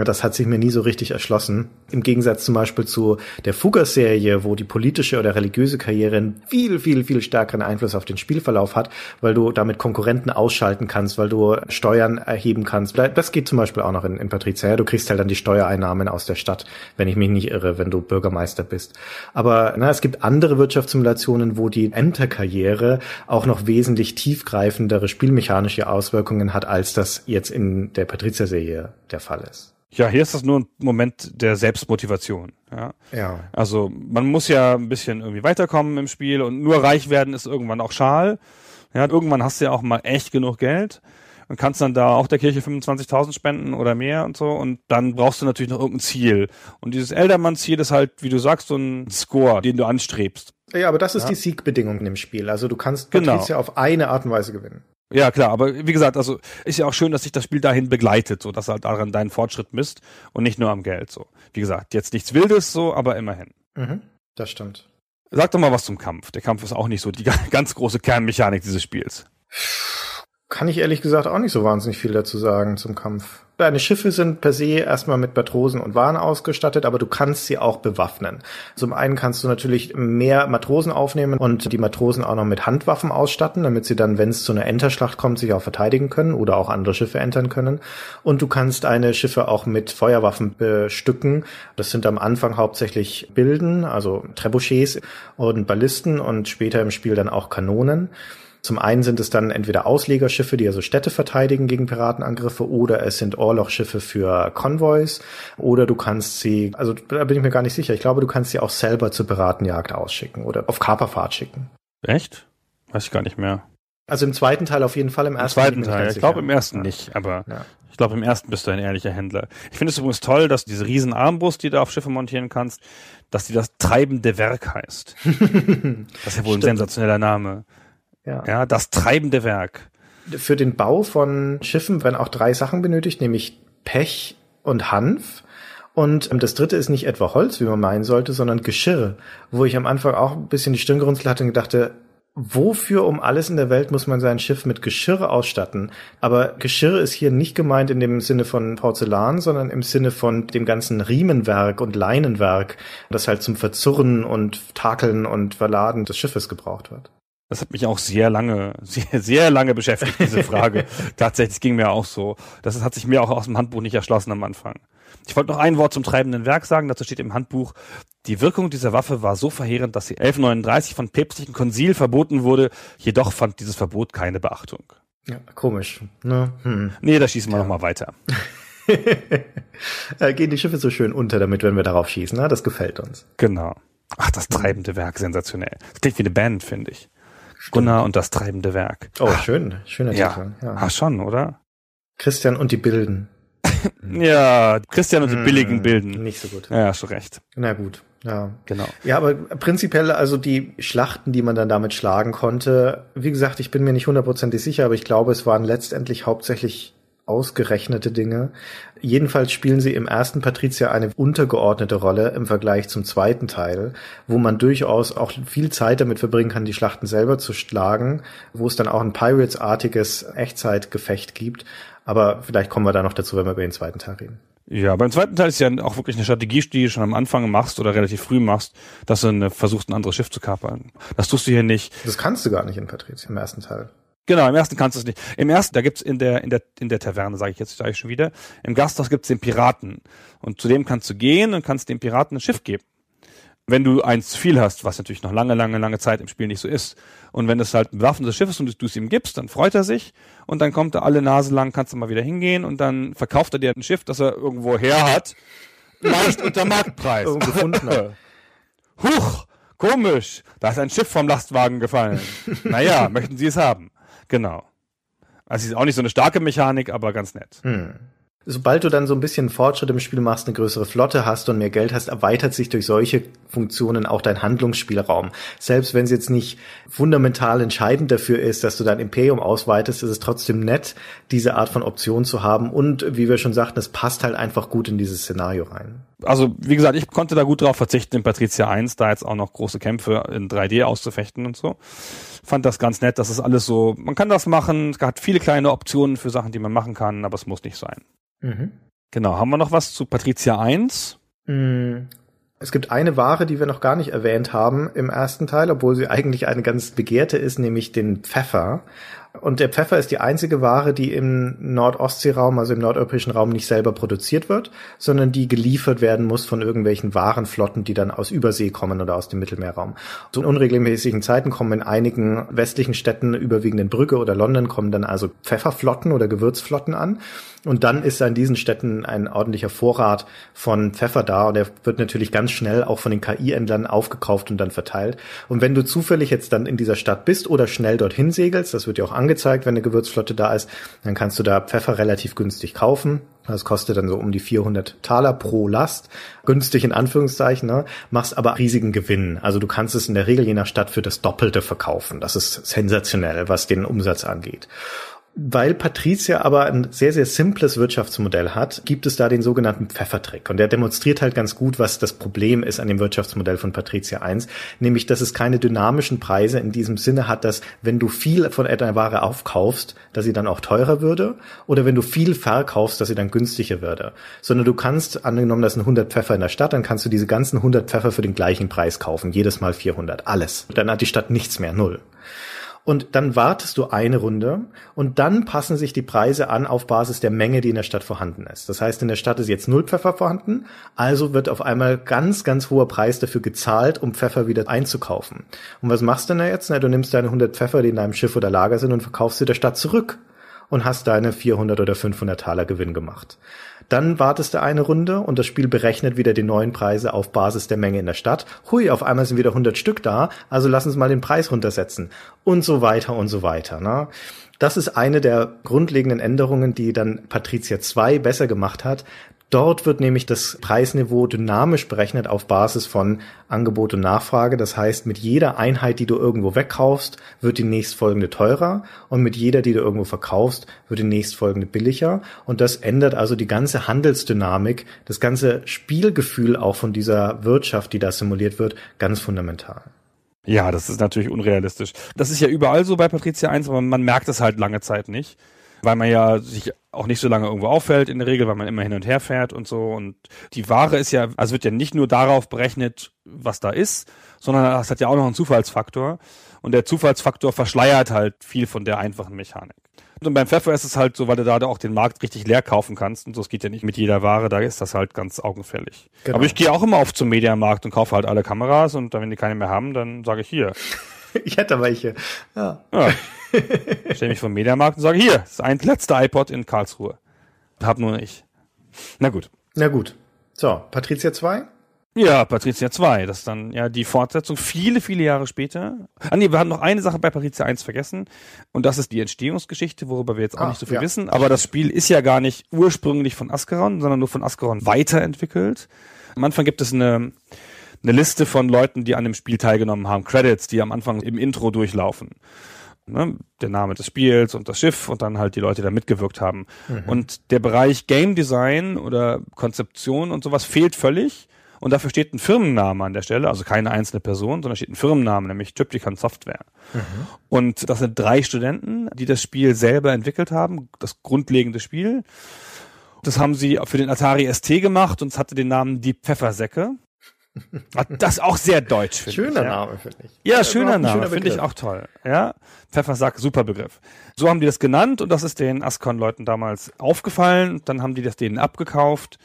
S4: das hat sich mir nie so richtig erschlossen. Im Gegensatz zum Beispiel zu der Fugger-Serie, wo die politische oder religiöse Karriere einen viel, viel, viel stärkeren Einfluss auf den Spielverlauf hat, weil du damit Konkurrenten ausschalten kannst, weil du Steuern erheben kannst. Das geht zum Beispiel auch noch in, in Patrizia. Du kriegst halt dann die Steuereinnahmen aus der Stadt, wenn ich mich nicht irre, wenn du Bürgermeister bist. Aber na, es gibt andere Wirtschaftssimulationen, wo die Enterkarriere auch noch wesentlich tiefgreifendere spielmechanische Auswirkungen hat, als das jetzt in der Patrizia-Serie der Fall ist.
S3: Ja, hier ist das nur ein Moment der Selbstmotivation. Ja.
S4: ja.
S3: Also man muss ja ein bisschen irgendwie weiterkommen im Spiel und nur reich werden ist irgendwann auch schal. Ja, irgendwann hast du ja auch mal echt genug Geld und kannst dann da auch der Kirche 25.000 spenden oder mehr und so und dann brauchst du natürlich noch irgendein Ziel. Und dieses Eldermann-Ziel ist halt, wie du sagst, so ein Score, den du anstrebst.
S4: Ja, aber das ist ja. die Siegbedingung im Spiel. Also du kannst Patricia genau. auf eine Art und Weise gewinnen.
S3: Ja, klar, aber wie gesagt, also ist ja auch schön, dass sich das Spiel dahin begleitet, so dass halt daran deinen Fortschritt misst und nicht nur am Geld so. Wie gesagt, jetzt nichts Wildes so, aber immerhin.
S4: Mhm, das stimmt.
S3: Sag doch mal was zum Kampf. Der Kampf ist auch nicht so die [laughs] ganz große Kernmechanik dieses Spiels.
S4: Kann ich ehrlich gesagt auch nicht so wahnsinnig viel dazu sagen zum Kampf. Deine Schiffe sind per se erstmal mit Matrosen und Waren ausgestattet, aber du kannst sie auch bewaffnen. Zum einen kannst du natürlich mehr Matrosen aufnehmen und die Matrosen auch noch mit Handwaffen ausstatten, damit sie dann, wenn es zu einer Enterschlacht kommt, sich auch verteidigen können oder auch andere Schiffe entern können. Und du kannst deine Schiffe auch mit Feuerwaffen bestücken. Das sind am Anfang hauptsächlich Bilden, also Trebuchets und Ballisten und später im Spiel dann auch Kanonen. Zum einen sind es dann entweder Auslegerschiffe, die also Städte verteidigen gegen Piratenangriffe, oder es sind Ohrlochschiffe für Konvois, oder du kannst sie, also da bin ich mir gar nicht sicher, ich glaube, du kannst sie auch selber zur Piratenjagd ausschicken oder auf Kaperfahrt schicken.
S3: Echt? Weiß ich gar nicht mehr.
S4: Also im zweiten Teil auf jeden Fall, im ersten
S3: Im zweiten Teil, ich glaube im ersten ja. nicht, aber ja. ich glaube im ersten bist du ein ehrlicher Händler. Ich finde es übrigens toll, dass diese riesen Armbrust, die du auf Schiffe montieren kannst, dass die das treibende Werk heißt. [laughs] das ist ja wohl ein sensationeller Name. Ja. ja, das treibende Werk.
S4: Für den Bau von Schiffen werden auch drei Sachen benötigt, nämlich Pech und Hanf. Und das dritte ist nicht etwa Holz, wie man meinen sollte, sondern Geschirr, wo ich am Anfang auch ein bisschen die Stirn gerunzelt hatte und dachte, wofür um alles in der Welt muss man sein Schiff mit Geschirr ausstatten? Aber Geschirr ist hier nicht gemeint in dem Sinne von Porzellan, sondern im Sinne von dem ganzen Riemenwerk und Leinenwerk, das halt zum Verzurren und Takeln und Verladen des Schiffes gebraucht wird.
S3: Das hat mich auch sehr lange, [laughs] sehr, sehr lange beschäftigt, diese Frage. [laughs] Tatsächlich ging mir auch so. Das hat sich mir auch aus dem Handbuch nicht erschlossen am Anfang. Ich wollte noch ein Wort zum treibenden Werk sagen. Dazu steht im Handbuch, die Wirkung dieser Waffe war so verheerend, dass sie 1139 von päpstlichen Konzil verboten wurde. Jedoch fand dieses Verbot keine Beachtung.
S4: Ja, komisch. Ne? Hm.
S3: Nee, da schießen wir ja. noch mal weiter. [laughs]
S4: Gehen die Schiffe so schön unter, damit wenn wir darauf schießen. Ne? Das gefällt uns.
S3: Genau. Ach, das treibende Werk, sensationell. Das klingt wie eine Band, finde ich. Gunnar und das treibende Werk.
S4: Oh, schön. Schöner
S3: ja. Titel. Ja. Ach, schon, oder?
S4: Christian und die Bilden. [laughs]
S3: ja, Christian und die hm, billigen Bilden.
S4: Nicht so gut.
S3: Ja, schon recht.
S4: Na gut. Ja,
S3: genau.
S4: Ja, aber prinzipiell also die Schlachten, die man dann damit schlagen konnte, wie gesagt, ich bin mir nicht hundertprozentig sicher, aber ich glaube, es waren letztendlich hauptsächlich ausgerechnete Dinge. Jedenfalls spielen sie im ersten Patrizia eine untergeordnete Rolle im Vergleich zum zweiten Teil, wo man durchaus auch viel Zeit damit verbringen kann, die Schlachten selber zu schlagen, wo es dann auch ein Pirates-artiges Echtzeitgefecht gibt. Aber vielleicht kommen wir da noch dazu, wenn wir über den zweiten Teil reden.
S3: Ja, beim zweiten Teil ist ja auch wirklich eine Strategie, die du schon am Anfang machst oder relativ früh machst, dass du eine, versuchst, ein anderes Schiff zu kapern. Das tust du hier nicht.
S4: Das kannst du gar nicht in Patrizia im ersten Teil.
S3: Genau, im ersten kannst du es nicht. Im ersten, da gibt's in der in der in der Taverne, sage ich jetzt sage ich schon wieder, im Gasthaus gibt's den Piraten und zu dem kannst du gehen und kannst dem Piraten ein Schiff geben. Wenn du eins zu viel hast, was natürlich noch lange, lange, lange Zeit im Spiel nicht so ist. Und wenn es halt ein bewaffnetes Schiff ist und du es ihm gibst, dann freut er sich und dann kommt er alle Nase lang, kannst du mal wieder hingehen und dann verkauft er dir ein Schiff, das er irgendwo her hat, leicht unter Marktpreis.
S4: gefunden.
S3: Huch, komisch, da ist ein Schiff vom Lastwagen gefallen. naja, möchten Sie es haben? Genau. Also ist auch nicht so eine starke Mechanik, aber ganz nett.
S4: Hm. Sobald du dann so ein bisschen Fortschritt im Spiel machst, eine größere Flotte hast und mehr Geld hast, erweitert sich durch solche Funktionen auch dein Handlungsspielraum. Selbst wenn es jetzt nicht fundamental entscheidend dafür ist, dass du dein Imperium ausweitest, ist es trotzdem nett, diese Art von Option zu haben. Und wie wir schon sagten, es passt halt einfach gut in dieses Szenario rein.
S3: Also, wie gesagt, ich konnte da gut drauf verzichten, in Patricia 1 da jetzt auch noch große Kämpfe in 3D auszufechten und so fand das ganz nett, dass es alles so, man kann das machen, es hat viele kleine Optionen für Sachen, die man machen kann, aber es muss nicht sein. Mhm. Genau, haben wir noch was zu Patricia 1?
S4: Mm, es gibt eine Ware, die wir noch gar nicht erwähnt haben im ersten Teil, obwohl sie eigentlich eine ganz begehrte ist, nämlich den Pfeffer. Und der Pfeffer ist die einzige Ware, die im Nordostseeraum, also im nordeuropäischen Raum, nicht selber produziert wird, sondern die geliefert werden muss von irgendwelchen Warenflotten, die dann aus Übersee kommen oder aus dem Mittelmeerraum. Zu unregelmäßigen Zeiten kommen in einigen westlichen Städten, überwiegend in Brügge oder London, kommen dann also Pfefferflotten oder Gewürzflotten an. Und dann ist an diesen Städten ein ordentlicher Vorrat von Pfeffer da und der wird natürlich ganz schnell auch von den KI-Händlern aufgekauft und dann verteilt. Und wenn du zufällig jetzt dann in dieser Stadt bist oder schnell dorthin segelst, das wird ja auch angezeigt, wenn eine Gewürzflotte da ist, dann kannst du da Pfeffer relativ günstig kaufen. Das kostet dann so um die 400 Taler pro Last. Günstig in Anführungszeichen, ne? machst aber riesigen Gewinn. Also du kannst es in der Regel je nach Stadt für das Doppelte verkaufen. Das ist sensationell, was den Umsatz angeht. Weil Patricia aber ein sehr, sehr simples Wirtschaftsmodell hat, gibt es da den sogenannten Pfeffertrick. Und der demonstriert halt ganz gut, was das Problem ist an dem Wirtschaftsmodell von Patricia 1, nämlich, dass es keine dynamischen Preise in diesem Sinne hat, dass wenn du viel von einer Ware aufkaufst, dass sie dann auch teurer würde, oder wenn du viel verkaufst, dass sie dann günstiger würde. Sondern du kannst, angenommen, das sind 100 Pfeffer in der Stadt, dann kannst du diese ganzen 100 Pfeffer für den gleichen Preis kaufen, jedes Mal 400, alles. Dann hat die Stadt nichts mehr, null und dann wartest du eine Runde und dann passen sich die Preise an auf Basis der Menge, die in der Stadt vorhanden ist. Das heißt, in der Stadt ist jetzt null Pfeffer vorhanden, also wird auf einmal ganz, ganz hoher Preis dafür gezahlt, um Pfeffer wieder einzukaufen. Und was machst du denn da jetzt? Na, du nimmst deine 100 Pfeffer, die in deinem Schiff oder Lager sind und verkaufst sie der Stadt zurück und hast deine 400 oder 500 Taler Gewinn gemacht. Dann wartest du eine Runde und das Spiel berechnet wieder die neuen Preise auf Basis der Menge in der Stadt. Hui, auf einmal sind wieder 100 Stück da, also lass uns mal den Preis runtersetzen. Und so weiter und so weiter. Ne? Das ist eine der grundlegenden Änderungen, die dann Patricia 2 besser gemacht hat. Dort wird nämlich das Preisniveau dynamisch berechnet auf Basis von Angebot und Nachfrage. Das heißt, mit jeder Einheit, die du irgendwo wegkaufst, wird die nächstfolgende teurer und mit jeder, die du irgendwo verkaufst, wird die nächstfolgende billiger. Und das ändert also die ganze Handelsdynamik, das ganze Spielgefühl auch von dieser Wirtschaft, die da simuliert wird, ganz fundamental.
S3: Ja, das ist natürlich unrealistisch. Das ist ja überall so bei Patricia 1, aber man merkt es halt lange Zeit nicht weil man ja sich auch nicht so lange irgendwo auffällt in der Regel, weil man immer hin und her fährt und so. Und die Ware ist ja, also wird ja nicht nur darauf berechnet, was da ist, sondern es hat ja auch noch einen Zufallsfaktor. Und der Zufallsfaktor verschleiert halt viel von der einfachen Mechanik. Und beim Pfeffer ist es halt so, weil du da auch den Markt richtig leer kaufen kannst. Und so, es geht ja nicht mit jeder Ware, da ist das halt ganz augenfällig. Genau. Aber ich gehe auch immer auf zum Mediamarkt und kaufe halt alle Kameras und dann, wenn die keine mehr haben, dann sage ich hier. [laughs]
S4: ich hätte welche.
S3: Ja. ja. Stell mich vom Mediamarkt und sage, hier, das ist ein letzter iPod in Karlsruhe. Hab nur ich. Na gut.
S4: Na gut. So, Patricia 2?
S3: Ja, Patricia 2, das ist dann ja die Fortsetzung viele, viele Jahre später. Ah nee, wir haben noch eine Sache bei Patricia 1 vergessen und das ist die Entstehungsgeschichte, worüber wir jetzt auch ah, nicht so viel ja. wissen, aber das Spiel ist ja gar nicht ursprünglich von Ascaron, sondern nur von Ascaron weiterentwickelt. Am Anfang gibt es eine, eine Liste von Leuten, die an dem Spiel teilgenommen haben, Credits, die am Anfang im Intro durchlaufen ne, der Name des Spiels und das Schiff und dann halt die Leute, die da mitgewirkt haben. Mhm. Und der Bereich Game Design oder Konzeption und sowas fehlt völlig. Und dafür steht ein Firmenname an der Stelle, also keine einzelne Person, sondern steht ein Firmenname, nämlich Triptychon Software. Mhm. Und das sind drei Studenten, die das Spiel selber entwickelt haben, das grundlegende Spiel. Das haben sie für den Atari ST gemacht und es hatte den Namen Die Pfeffersäcke. Das ist auch sehr deutsch,
S4: finde ich. Schöner Name, finde ich.
S3: Ja, schöner Name, finde ich auch toll. Ja, Pfeffersack, super Begriff. So haben die das genannt und das ist den Ascon-Leuten damals aufgefallen. Dann haben die das denen abgekauft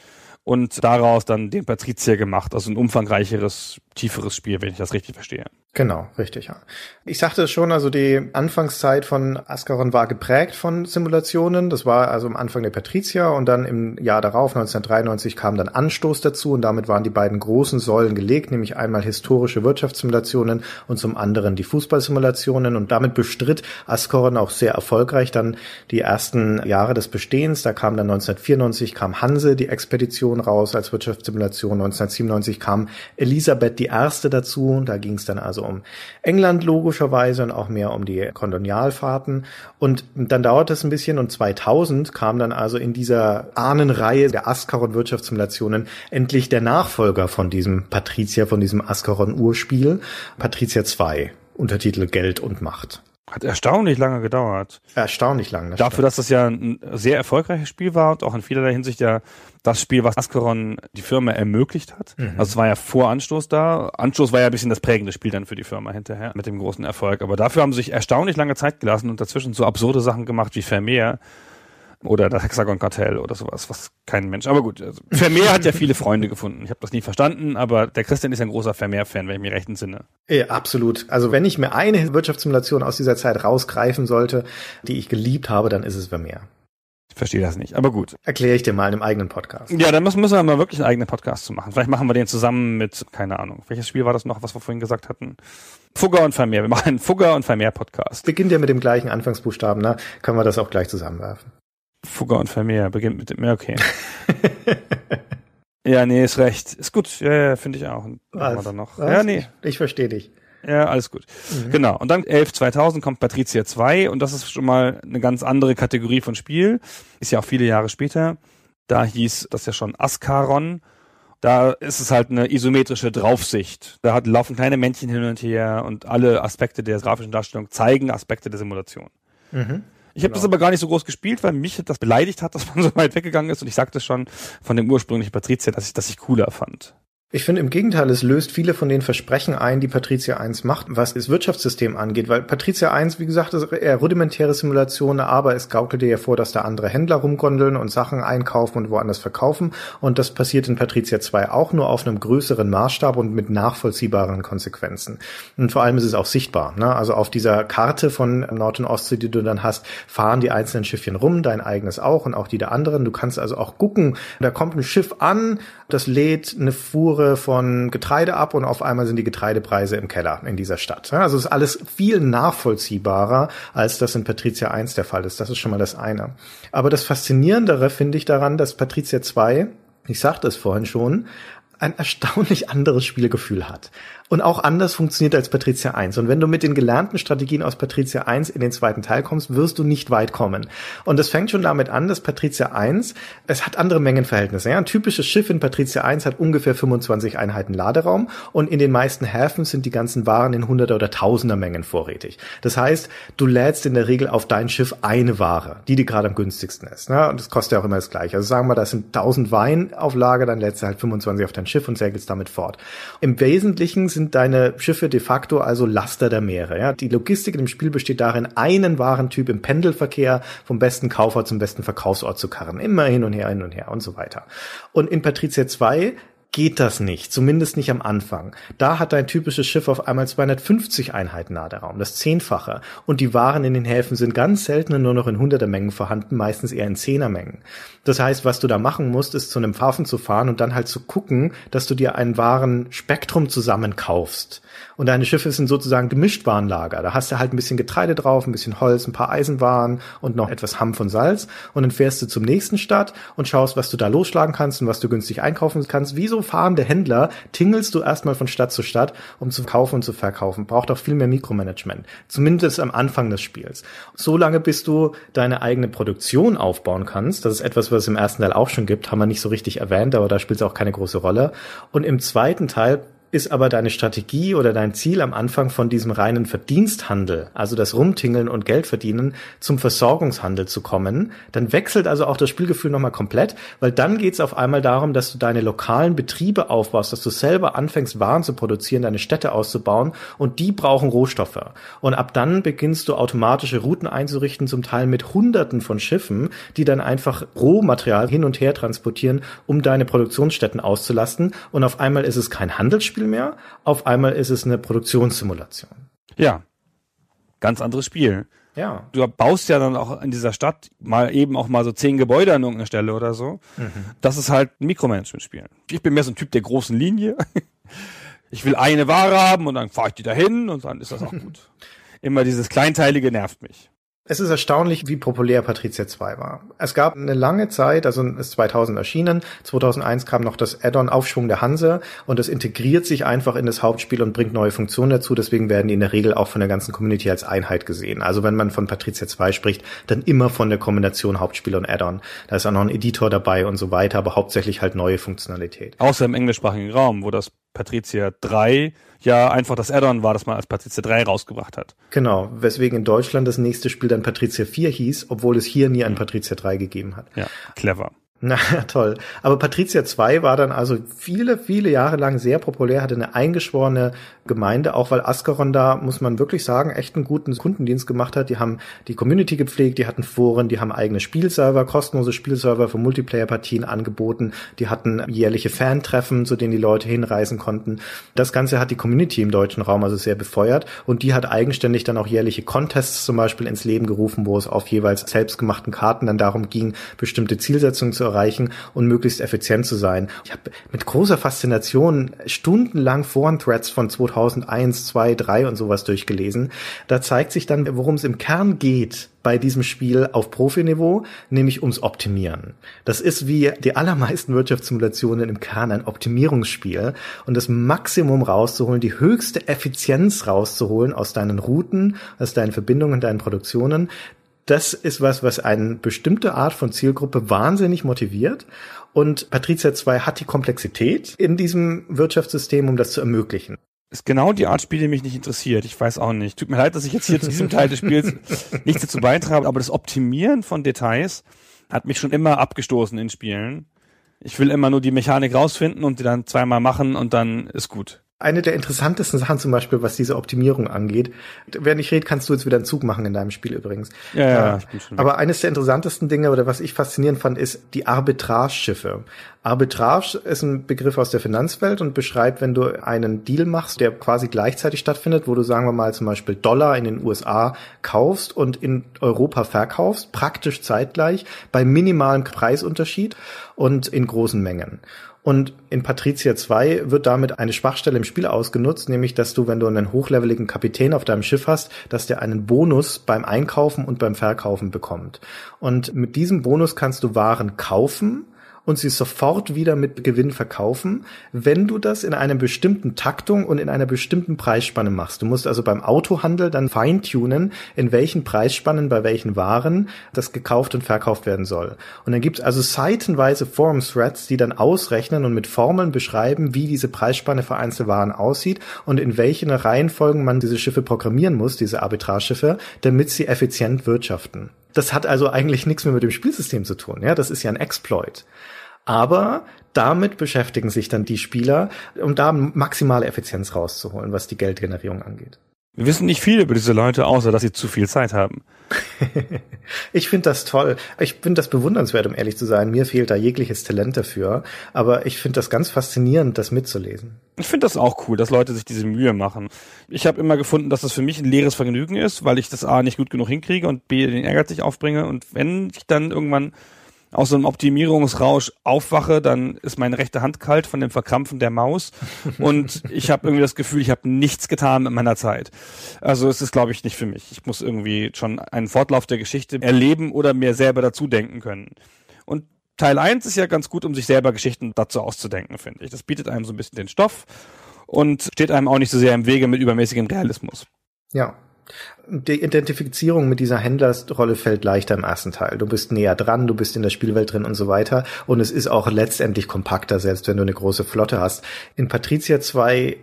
S3: und daraus dann den Patrizier gemacht. Also ein umfangreicheres, tieferes Spiel, wenn ich das richtig verstehe.
S4: Genau, richtig, ja. Ich sagte es schon, also die Anfangszeit von Ascaron war geprägt von Simulationen. Das war also am Anfang der Patricia und dann im Jahr darauf, 1993, kam dann Anstoß dazu und damit waren die beiden großen Säulen gelegt, nämlich einmal historische Wirtschaftssimulationen und zum anderen die Fußballsimulationen und damit bestritt Ascaron auch sehr erfolgreich dann die ersten Jahre des Bestehens. Da kam dann 1994 kam Hanse, die Expedition raus als Wirtschaftssimulation. 1997 kam Elisabeth die Erste dazu. Da ging es dann also also um England logischerweise und auch mehr um die Kolonialfahrten. Und dann dauert es ein bisschen und 2000 kam dann also in dieser Ahnenreihe der Ascaron-Wirtschaftssimulationen endlich der Nachfolger von diesem Patricia, von diesem Ascaron-Urspiel, Patricia 2, Untertitel Geld und Macht.
S3: Hat erstaunlich lange gedauert.
S4: Erstaunlich lange.
S3: Das Dafür, stimmt. dass das ja ein sehr erfolgreiches Spiel war und auch in vielerlei Hinsicht ja das Spiel, was Ascaron die Firma ermöglicht hat. Mhm. Also es war ja vor Anstoß da. Anstoß war ja ein bisschen das prägende Spiel dann für die Firma hinterher mit dem großen Erfolg. Aber dafür haben sie sich erstaunlich lange Zeit gelassen und dazwischen so absurde Sachen gemacht wie Vermeer oder das Hexagon-Kartell oder sowas, was kein Mensch. Aber gut, also Vermeer hat ja viele Freunde gefunden. Ich habe das nie verstanden, aber der Christian ist ein großer Vermeer-Fan, wenn ich mich recht entsinne.
S4: Ja, absolut. Also wenn ich mir eine Wirtschaftssimulation aus dieser Zeit rausgreifen sollte, die ich geliebt habe, dann ist es Vermeer.
S3: Ich verstehe das nicht, aber gut.
S4: Erkläre ich dir mal in einem eigenen Podcast.
S3: Ja, dann müssen, müssen wir mal wirklich einen eigenen Podcast zu machen. Vielleicht machen wir den zusammen mit, keine Ahnung, welches Spiel war das noch, was wir vorhin gesagt hatten? Fugger und Vermeer. Wir machen einen Fugger und Vermeer Podcast.
S4: Beginnt ja mit dem gleichen Anfangsbuchstaben, ne? Können wir das auch gleich zusammenwerfen.
S3: Fugger und Vermeer beginnt mit dem, ja, okay. [laughs] ja, nee, ist recht. Ist gut, ja, ja finde ich auch.
S4: Was? Dann noch. Was? Ja, nee. Ich, ich verstehe dich.
S3: Ja, alles gut. Mhm. Genau. Und dann 11 2000 kommt Patricia 2 und das ist schon mal eine ganz andere Kategorie von Spiel. Ist ja auch viele Jahre später. Da hieß das ja schon Ascaron. Da ist es halt eine isometrische Draufsicht. Da hat, laufen kleine Männchen hin und her und alle Aspekte der grafischen Darstellung zeigen Aspekte der Simulation. Mhm. Ich habe genau. das aber gar nicht so groß gespielt, weil mich das beleidigt hat, dass man [laughs] so weit weggegangen ist. Und ich sagte schon von dem ursprünglichen Patrizier, dass ich das ich cooler fand.
S4: Ich finde im Gegenteil, es löst viele von den Versprechen ein, die Patricia 1 macht, was das Wirtschaftssystem angeht, weil Patricia 1, wie gesagt, ist eher rudimentäre Simulation, aber es gaukelt dir ja vor, dass da andere Händler rumgondeln und Sachen einkaufen und woanders verkaufen und das passiert in Patricia 2 auch nur auf einem größeren Maßstab und mit nachvollziehbaren Konsequenzen. Und vor allem ist es auch sichtbar, ne? also auf dieser Karte von Nord- und Ostsee, die du dann hast, fahren die einzelnen Schiffchen rum, dein eigenes auch und auch die der anderen. Du kannst also auch gucken, da kommt ein Schiff an, das lädt eine Fuhre von Getreide ab und auf einmal sind die Getreidepreise im Keller in dieser Stadt. Also ist alles viel nachvollziehbarer, als das in Patricia 1 der Fall ist. Das ist schon mal das eine. Aber das Faszinierendere finde ich daran, dass Patricia 2 ich sagte es vorhin schon, ein erstaunlich anderes Spielgefühl hat und auch anders funktioniert als Patricia 1. Und wenn du mit den gelernten Strategien aus Patricia 1 in den zweiten Teil kommst, wirst du nicht weit kommen. Und es fängt schon damit an, dass Patricia 1, es hat andere Mengenverhältnisse. Ja? Ein typisches Schiff in Patricia 1 hat ungefähr 25 Einheiten Laderaum und in den meisten Häfen sind die ganzen Waren in Hunderter oder Tausender Mengen vorrätig. Das heißt, du lädst in der Regel auf dein Schiff eine Ware, die dir gerade am günstigsten ist. Ne? Und das kostet ja auch immer das gleiche. Also sagen wir, da sind 1000 Wein auf Lager, dann lädst du halt 25 auf dein Schiff und segelst damit fort. Im Wesentlichen sind deine Schiffe de facto also Laster der Meere. Ja? Die Logistik im Spiel besteht darin, einen Warentyp im Pendelverkehr vom besten Kaufort zum besten Verkaufsort zu karren. Immer hin und her, hin und her und so weiter. Und in Patricia 2 geht das nicht, zumindest nicht am Anfang. Da hat dein typisches Schiff auf einmal 250 Einheiten Laderaum, das Zehnfache. Und die Waren in den Häfen sind ganz selten nur noch in hunderter Mengen vorhanden, meistens eher in Zehnermengen. Das heißt, was du da machen musst, ist zu einem Hafen zu fahren und dann halt zu gucken, dass du dir ein Warenspektrum zusammenkaufst. Und deine Schiffe sind sozusagen Gemischtwarenlager. Da hast du halt ein bisschen Getreide drauf, ein bisschen Holz, ein paar Eisenwaren und noch etwas Hanf und Salz. Und dann fährst du zum nächsten Stadt und schaust, was du da losschlagen kannst und was du günstig einkaufen kannst. Wie so fahrende Händler tingelst du erstmal von Stadt zu Stadt, um zu kaufen und zu verkaufen. Braucht auch viel mehr Mikromanagement. Zumindest am Anfang des Spiels. So lange, bis du deine eigene Produktion aufbauen kannst. Das ist etwas, was es im ersten Teil auch schon gibt. Haben wir nicht so richtig erwähnt, aber da spielt es auch keine große Rolle. Und im zweiten Teil ist aber deine Strategie oder dein Ziel am Anfang von diesem reinen Verdiensthandel, also das Rumtingeln und Geld verdienen, zum Versorgungshandel zu kommen, dann wechselt also auch das Spielgefühl nochmal komplett, weil dann geht es auf einmal darum, dass du deine lokalen Betriebe aufbaust, dass du selber anfängst, Waren zu produzieren, deine Städte auszubauen und die brauchen Rohstoffe. Und ab dann beginnst du automatische Routen einzurichten, zum Teil mit Hunderten von Schiffen, die dann einfach Rohmaterial hin und her transportieren, um deine Produktionsstätten auszulasten. Und auf einmal ist es kein Handelsspiel, Rollenspiel mehr. Auf einmal ist es eine Produktionssimulation.
S3: Ja. Ganz anderes Spiel.
S4: Ja.
S3: Du baust ja dann auch in dieser Stadt mal eben auch mal so zehn Gebäude an irgendeiner Stelle oder so. Mhm. Das ist halt ein Mikromanagement-Spiel. Ich bin mehr so ein Typ der großen Linie. [laughs] Ich will eine Ware haben und dann fahre ich die dahin und dann ist das auch gut. [laughs] Immer dieses Kleinteilige nervt mich.
S4: Es ist erstaunlich, wie populär Patricia 2 war. Es gab eine lange Zeit, also ist 2000 erschienen, 2001 kam noch das Add-on Aufschwung der Hanse und es integriert sich einfach in das Hauptspiel und bringt neue Funktionen dazu, deswegen werden die in der Regel auch von der ganzen Community als Einheit gesehen. Also wenn man von Patricia 2 spricht, dann immer von der Kombination Hauptspiel und Add-on. Da ist auch noch ein Editor dabei und so weiter, aber hauptsächlich halt neue Funktionalität.
S3: Außer im englischsprachigen Raum, wo das Patricia 3 ja einfach das Add-on war, das man als Patricia 3 rausgebracht hat.
S4: Genau, weswegen in Deutschland das nächste Spiel dann Patricia 4 hieß, obwohl es hier nie ein Patricia 3 gegeben hat.
S3: Ja, clever.
S4: Na [laughs] toll. Aber Patricia 2 war dann also viele, viele Jahre lang sehr populär, hatte eine eingeschworene Gemeinde, auch weil Ascaron da, muss man wirklich sagen, echt einen guten Kundendienst gemacht hat. Die haben die Community gepflegt, die hatten Foren, die haben eigene Spielserver, kostenlose Spielserver für Multiplayer-Partien angeboten, die hatten jährliche Fan-Treffen, zu denen die Leute hinreisen konnten. Das Ganze hat die Community im deutschen Raum also sehr befeuert und die hat eigenständig dann auch jährliche Contests zum Beispiel ins Leben gerufen, wo es auf jeweils selbstgemachten Karten dann darum ging, bestimmte Zielsetzungen zu erreichen und möglichst effizient zu sein. Ich habe mit großer Faszination stundenlang Foren-Threads von 2001, 2, 3 und sowas durchgelesen. Da zeigt sich dann, worum es im Kern geht bei diesem Spiel auf Profiniveau, nämlich ums Optimieren. Das ist wie die allermeisten Wirtschaftssimulationen im Kern ein Optimierungsspiel und das Maximum rauszuholen, die höchste Effizienz rauszuholen aus deinen Routen, aus deinen Verbindungen, deinen Produktionen, das ist was, was eine bestimmte Art von Zielgruppe wahnsinnig motiviert. Und Patricia 2 hat die Komplexität in diesem Wirtschaftssystem, um das zu ermöglichen.
S3: Ist genau die Art Spiel, die mich nicht interessiert. Ich weiß auch nicht. Tut mir leid, dass ich jetzt hier zu diesem Teil des Spiels [laughs] nichts dazu beitrage, aber das Optimieren von Details hat mich schon immer abgestoßen in Spielen. Ich will immer nur die Mechanik rausfinden und die dann zweimal machen und dann ist gut
S4: eine der interessantesten Sachen zum Beispiel, was diese Optimierung angeht. Während ich rede, kannst du jetzt wieder einen Zug machen in deinem Spiel übrigens.
S3: Ja, ja, schon
S4: Aber eines der interessantesten Dinge oder was ich faszinierend fand, ist die Arbitrage-Schiffe. Arbitrage ist ein Begriff aus der Finanzwelt und beschreibt, wenn du einen Deal machst, der quasi gleichzeitig stattfindet, wo du sagen wir mal zum Beispiel Dollar in den USA kaufst und in Europa verkaufst, praktisch zeitgleich, bei minimalem Preisunterschied und in großen Mengen. Und in Patricia 2 wird damit eine Schwachstelle im Spiel ausgenutzt, nämlich dass du, wenn du einen hochleveligen Kapitän auf deinem Schiff hast, dass der einen Bonus beim Einkaufen und beim Verkaufen bekommt. Und mit diesem Bonus kannst du Waren kaufen und sie sofort wieder mit Gewinn verkaufen, wenn du das in einer bestimmten Taktung und in einer bestimmten Preisspanne machst. Du musst also beim Autohandel dann feintunen, in welchen Preisspannen bei welchen Waren das gekauft und verkauft werden soll. Und dann gibt es also seitenweise Forum-Threads, die dann ausrechnen und mit Formeln beschreiben, wie diese Preisspanne für einzelne Waren aussieht und in welchen Reihenfolgen man diese Schiffe programmieren muss, diese Arbitrageschiffe, damit sie effizient wirtschaften. Das hat also eigentlich nichts mehr mit dem Spielsystem zu tun. Ja, das ist ja ein Exploit. Aber damit beschäftigen sich dann die Spieler, um da maximale Effizienz rauszuholen, was die Geldgenerierung angeht.
S3: Wir wissen nicht viel über diese Leute, außer dass sie zu viel Zeit haben. [laughs]
S4: ich finde das toll. Ich finde das bewundernswert, um ehrlich zu sein. Mir fehlt da jegliches Talent dafür. Aber ich finde das ganz faszinierend, das mitzulesen.
S3: Ich finde das auch cool, dass Leute sich diese Mühe machen. Ich habe immer gefunden, dass das für mich ein leeres Vergnügen ist, weil ich das A nicht gut genug hinkriege und B den Ehrgeiz nicht aufbringe. Und wenn ich dann irgendwann aus einem Optimierungsrausch aufwache, dann ist meine rechte Hand kalt von dem Verkrampfen der Maus und ich habe irgendwie das Gefühl, ich habe nichts getan in meiner Zeit. Also es ist, glaube ich, nicht für mich. Ich muss irgendwie schon einen Fortlauf der Geschichte erleben oder mir selber dazu denken können. Und Teil 1 ist ja ganz gut, um sich selber Geschichten dazu auszudenken, finde ich. Das bietet einem so ein bisschen den Stoff und steht einem auch nicht so sehr im Wege mit übermäßigem Realismus.
S4: Ja, die Identifizierung mit dieser Händlerrolle fällt leichter im ersten Teil. Du bist näher dran, du bist in der Spielwelt drin und so weiter. Und es ist auch letztendlich kompakter, selbst wenn du eine große Flotte hast. In Patricia 2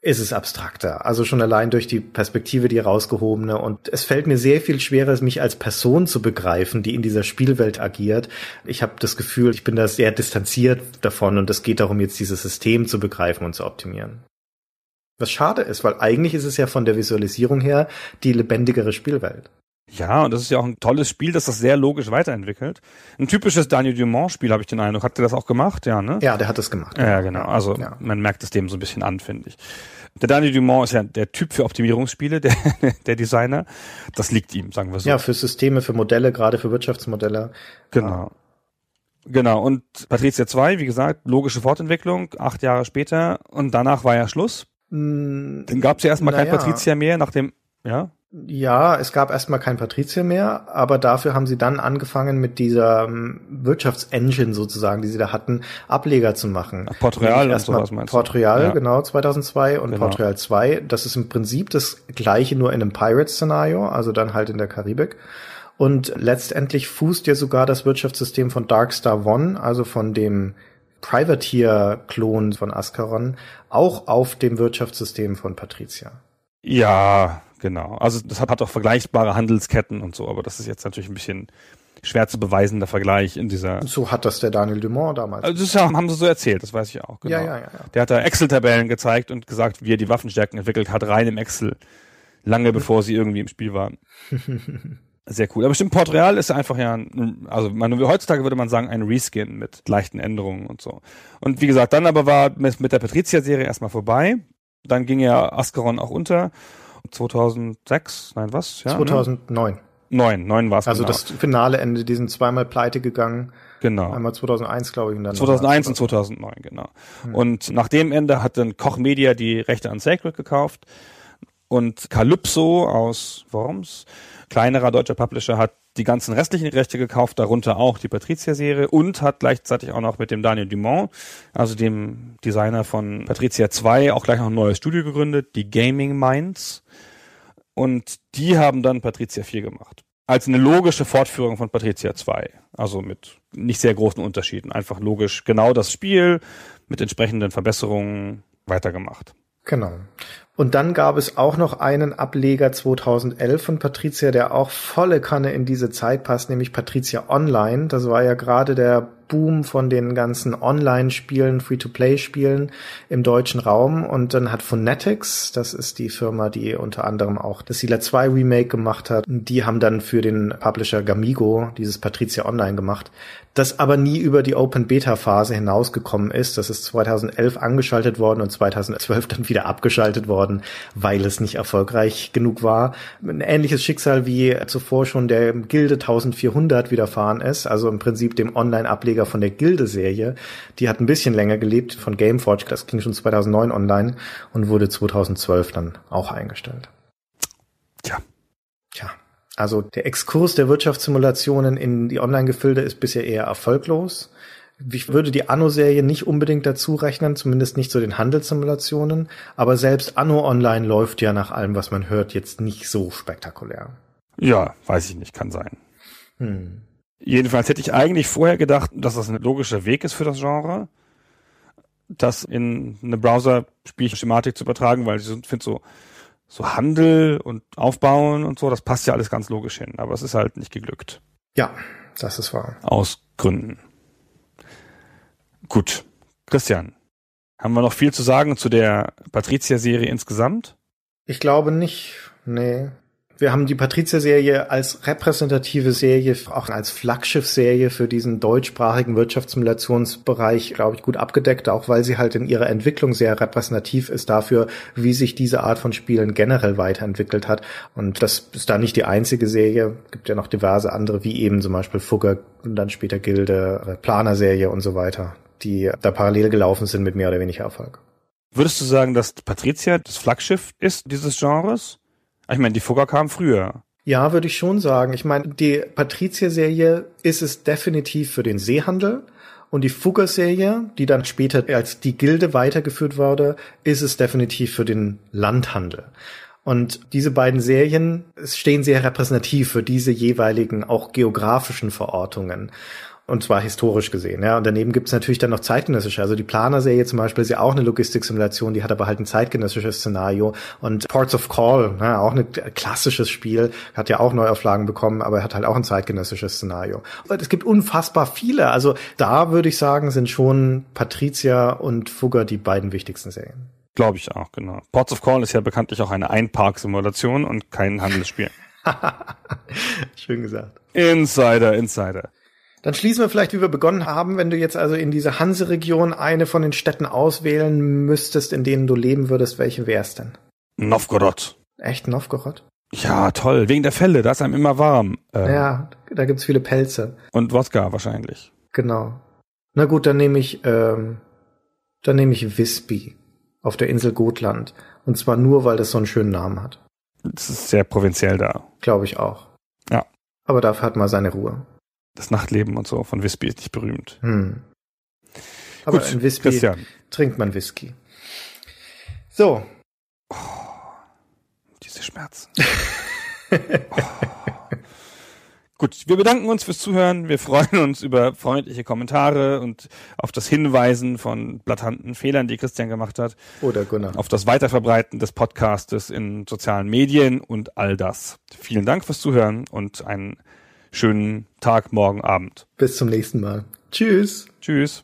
S4: ist es abstrakter. Also schon allein durch die Perspektive, die rausgehobene. Und es fällt mir sehr viel schwerer, mich als Person zu begreifen, die in dieser Spielwelt agiert. Ich habe das Gefühl, ich bin da sehr distanziert davon und es geht darum, jetzt dieses System zu begreifen und zu optimieren. Was schade ist, weil eigentlich ist es ja von der Visualisierung her die lebendigere Spielwelt.
S3: Ja, und das ist ja auch ein tolles Spiel, das das sehr logisch weiterentwickelt. Ein typisches Daniel Dumont-Spiel, habe ich den Eindruck. Hat der das auch gemacht? Ja, ne?
S4: Ja, der hat das gemacht.
S3: Ja, genau. Also ja. man merkt es dem so ein bisschen an, finde ich. Der Daniel Dumont ist ja der Typ für Optimierungsspiele, [laughs] der, der Designer. Das liegt ihm, sagen wir so.
S4: Ja, für Systeme, für Modelle, gerade für Wirtschaftsmodelle.
S3: Genau. Genau, und Patricia 2, wie gesagt, logische Fortentwicklung, acht Jahre später und danach war ja Schluss.
S4: Hm,
S3: Dann gab es ja erstmal kein Patrizier mehr, nach dem, ja?
S4: Ja, es gab erstmal kein Patrizier mehr, aber dafür haben sie dann angefangen mit dieser um, Wirtschaftsengine sozusagen, die sie da hatten, Ableger zu machen.
S3: Ach, Port Royal und sowas meinst?
S4: Port Royal, ja. genau, 2002 und genau. Port Royal 2. Das ist im Prinzip das gleiche, nur in einem Pirate-Szenario, also dann halt in der Karibik. Und letztendlich fußt ja sogar das Wirtschaftssystem von Darkstar One, also von dem Privateer-Klon von Ascaron auch auf dem Wirtschaftssystem von Patricia.
S3: Ja, genau. Also das hat, hat auch vergleichbare Handelsketten und so, aber das ist jetzt natürlich ein bisschen schwer zu beweisen, der Vergleich in dieser.
S4: So hat das der Daniel Dumont damals.
S3: Also das haben sie so erzählt, das weiß ich auch.
S4: Genau. Ja, ja, ja, ja.
S3: Der hat da Excel-Tabellen gezeigt und gesagt, wie er die Waffenstärken entwickelt hat, rein im Excel. Lange bevor sie irgendwie im Spiel waren. [laughs] Sehr cool. Aber stimmt, Port Real ist einfach ja, also man, heutzutage würde man sagen, ein Reskin mit leichten Änderungen und so. Und wie gesagt, dann aber war mit, mit der Patricia-Serie erstmal vorbei. Dann ging ja Ascaron auch unter. 2006, nein, was?
S4: Ja, 2009.
S3: Ne? Neun, neun war es.
S4: Also genau. das Finale Ende, die sind zweimal pleite gegangen.
S3: Genau.
S4: Einmal 2001, glaube ich. Und dann
S3: 2001 und 2009, genau. Hm. Und nach dem Ende hat dann Koch Media die Rechte an Sacred gekauft. Und Calypso aus Worms kleinerer deutscher Publisher hat die ganzen restlichen Rechte gekauft, darunter auch die Patricia-Serie und hat gleichzeitig auch noch mit dem Daniel Dumont, also dem Designer von Patricia 2, auch gleich noch ein neues Studio gegründet, die Gaming Minds. Und die haben dann Patricia 4 gemacht. Als eine logische Fortführung von Patricia 2. Also mit nicht sehr großen Unterschieden. Einfach logisch genau das Spiel mit entsprechenden Verbesserungen weitergemacht.
S4: Genau. Und dann gab es auch noch einen Ableger 2011 von Patricia, der auch volle Kanne in diese Zeit passt, nämlich Patricia Online. Das war ja gerade der Boom von den ganzen Online-Spielen, Free-to-Play-Spielen im deutschen Raum. Und dann hat Phonetics, das ist die Firma, die unter anderem auch das Sila 2 Remake gemacht hat, die haben dann für den Publisher Gamigo dieses Patricia Online gemacht, das aber nie über die Open Beta Phase hinausgekommen ist. Das ist 2011 angeschaltet worden und 2012 dann wieder abgeschaltet worden, weil es nicht erfolgreich genug war. Ein ähnliches Schicksal wie zuvor schon der Gilde 1400 widerfahren ist, also im Prinzip dem Online-Ableger von der Gilde-Serie. Die hat ein bisschen länger gelebt von Gameforge, das ging schon 2009 online und wurde 2012 dann auch eingestellt.
S3: Tja.
S4: Tja. Also der Exkurs der Wirtschaftssimulationen in die Online-Gefilde ist bisher eher erfolglos. Ich würde die Anno-Serie nicht unbedingt dazu rechnen, zumindest nicht zu den Handelssimulationen, aber selbst Anno Online läuft ja nach allem, was man hört, jetzt nicht so spektakulär.
S3: Ja, weiß ich nicht, kann sein. Hm. Jedenfalls hätte ich eigentlich vorher gedacht, dass das ein logischer Weg ist für das Genre, das in eine Browser-Spielschematik zu übertragen, weil ich finde so, so Handel und Aufbauen und so, das passt ja alles ganz logisch hin, aber es ist halt nicht geglückt.
S4: Ja, das ist wahr.
S3: Aus Gründen. Gut. Christian, haben wir noch viel zu sagen zu der Patricia-Serie insgesamt?
S4: Ich glaube nicht. Nee. Wir haben die Patrizia-Serie als repräsentative Serie, auch als Flaggschiff-Serie für diesen deutschsprachigen Wirtschaftssimulationsbereich, glaube ich, gut abgedeckt, auch weil sie halt in ihrer Entwicklung sehr repräsentativ ist dafür, wie sich diese Art von Spielen generell weiterentwickelt hat. Und das ist da nicht die einzige Serie. Gibt ja noch diverse andere, wie eben zum Beispiel Fugger und dann später Gilde, Planer-Serie und so weiter, die da parallel gelaufen sind mit mehr oder weniger Erfolg.
S3: Würdest du sagen, dass Patricia das Flaggschiff ist dieses Genres? Ich meine, die Fugger kam früher.
S4: Ja, würde ich schon sagen. Ich meine, die Patrizier-Serie ist es definitiv für den Seehandel. Und die Fugger-Serie, die dann später als die Gilde weitergeführt wurde, ist es definitiv für den Landhandel. Und diese beiden Serien stehen sehr repräsentativ für diese jeweiligen auch geografischen Verortungen. Und zwar historisch gesehen, ja. Und daneben gibt's natürlich dann noch zeitgenössische. Also die Planer-Serie zum Beispiel ist ja auch eine Logistik-Simulation, die hat aber halt ein zeitgenössisches Szenario. Und Ports of Call, ja, auch ein klassisches Spiel, hat ja auch Neuauflagen bekommen, aber hat halt auch ein zeitgenössisches Szenario. Und es gibt unfassbar viele. Also da würde ich sagen, sind schon Patricia und Fugger die beiden wichtigsten Serien.
S3: Glaube ich auch, genau. Ports of Call ist ja bekanntlich auch eine Einpark-Simulation und kein Handelsspiel. [laughs]
S4: Schön gesagt.
S3: Insider, Insider.
S4: Dann schließen wir vielleicht, wie wir begonnen haben, wenn du jetzt also in dieser Hanse-Region eine von den Städten auswählen müsstest, in denen du leben würdest, welche wär's denn?
S3: Novgorod.
S4: Echt Novgorod?
S3: Ja, toll. Wegen der Fälle, da ist einem immer warm.
S4: Ähm, ja, da gibt's viele Pelze.
S3: Und Wodka wahrscheinlich.
S4: Genau. Na gut, dann nehme ich, ähm, dann nehme ich Visby auf der Insel Gotland. Und zwar nur, weil das so einen schönen Namen hat.
S3: Das ist sehr provinziell da.
S4: Glaube ich auch.
S3: Ja.
S4: Aber dafür hat man seine Ruhe
S3: das Nachtleben und so von Whisky ist nicht berühmt.
S4: Hm. Aber Gut, in Whisky Christian. trinkt man Whisky. So.
S3: Oh, diese Schmerzen. [laughs] oh. Gut, wir bedanken uns fürs Zuhören. Wir freuen uns über freundliche Kommentare und auf das Hinweisen von blattanten Fehlern, die Christian gemacht hat.
S4: Oder Gunnar.
S3: Auf das Weiterverbreiten des Podcastes in sozialen Medien und all das. Vielen Dank fürs Zuhören und einen schönen Tag, morgen, Abend.
S4: Bis zum nächsten Mal. Tschüss.
S3: Tschüss.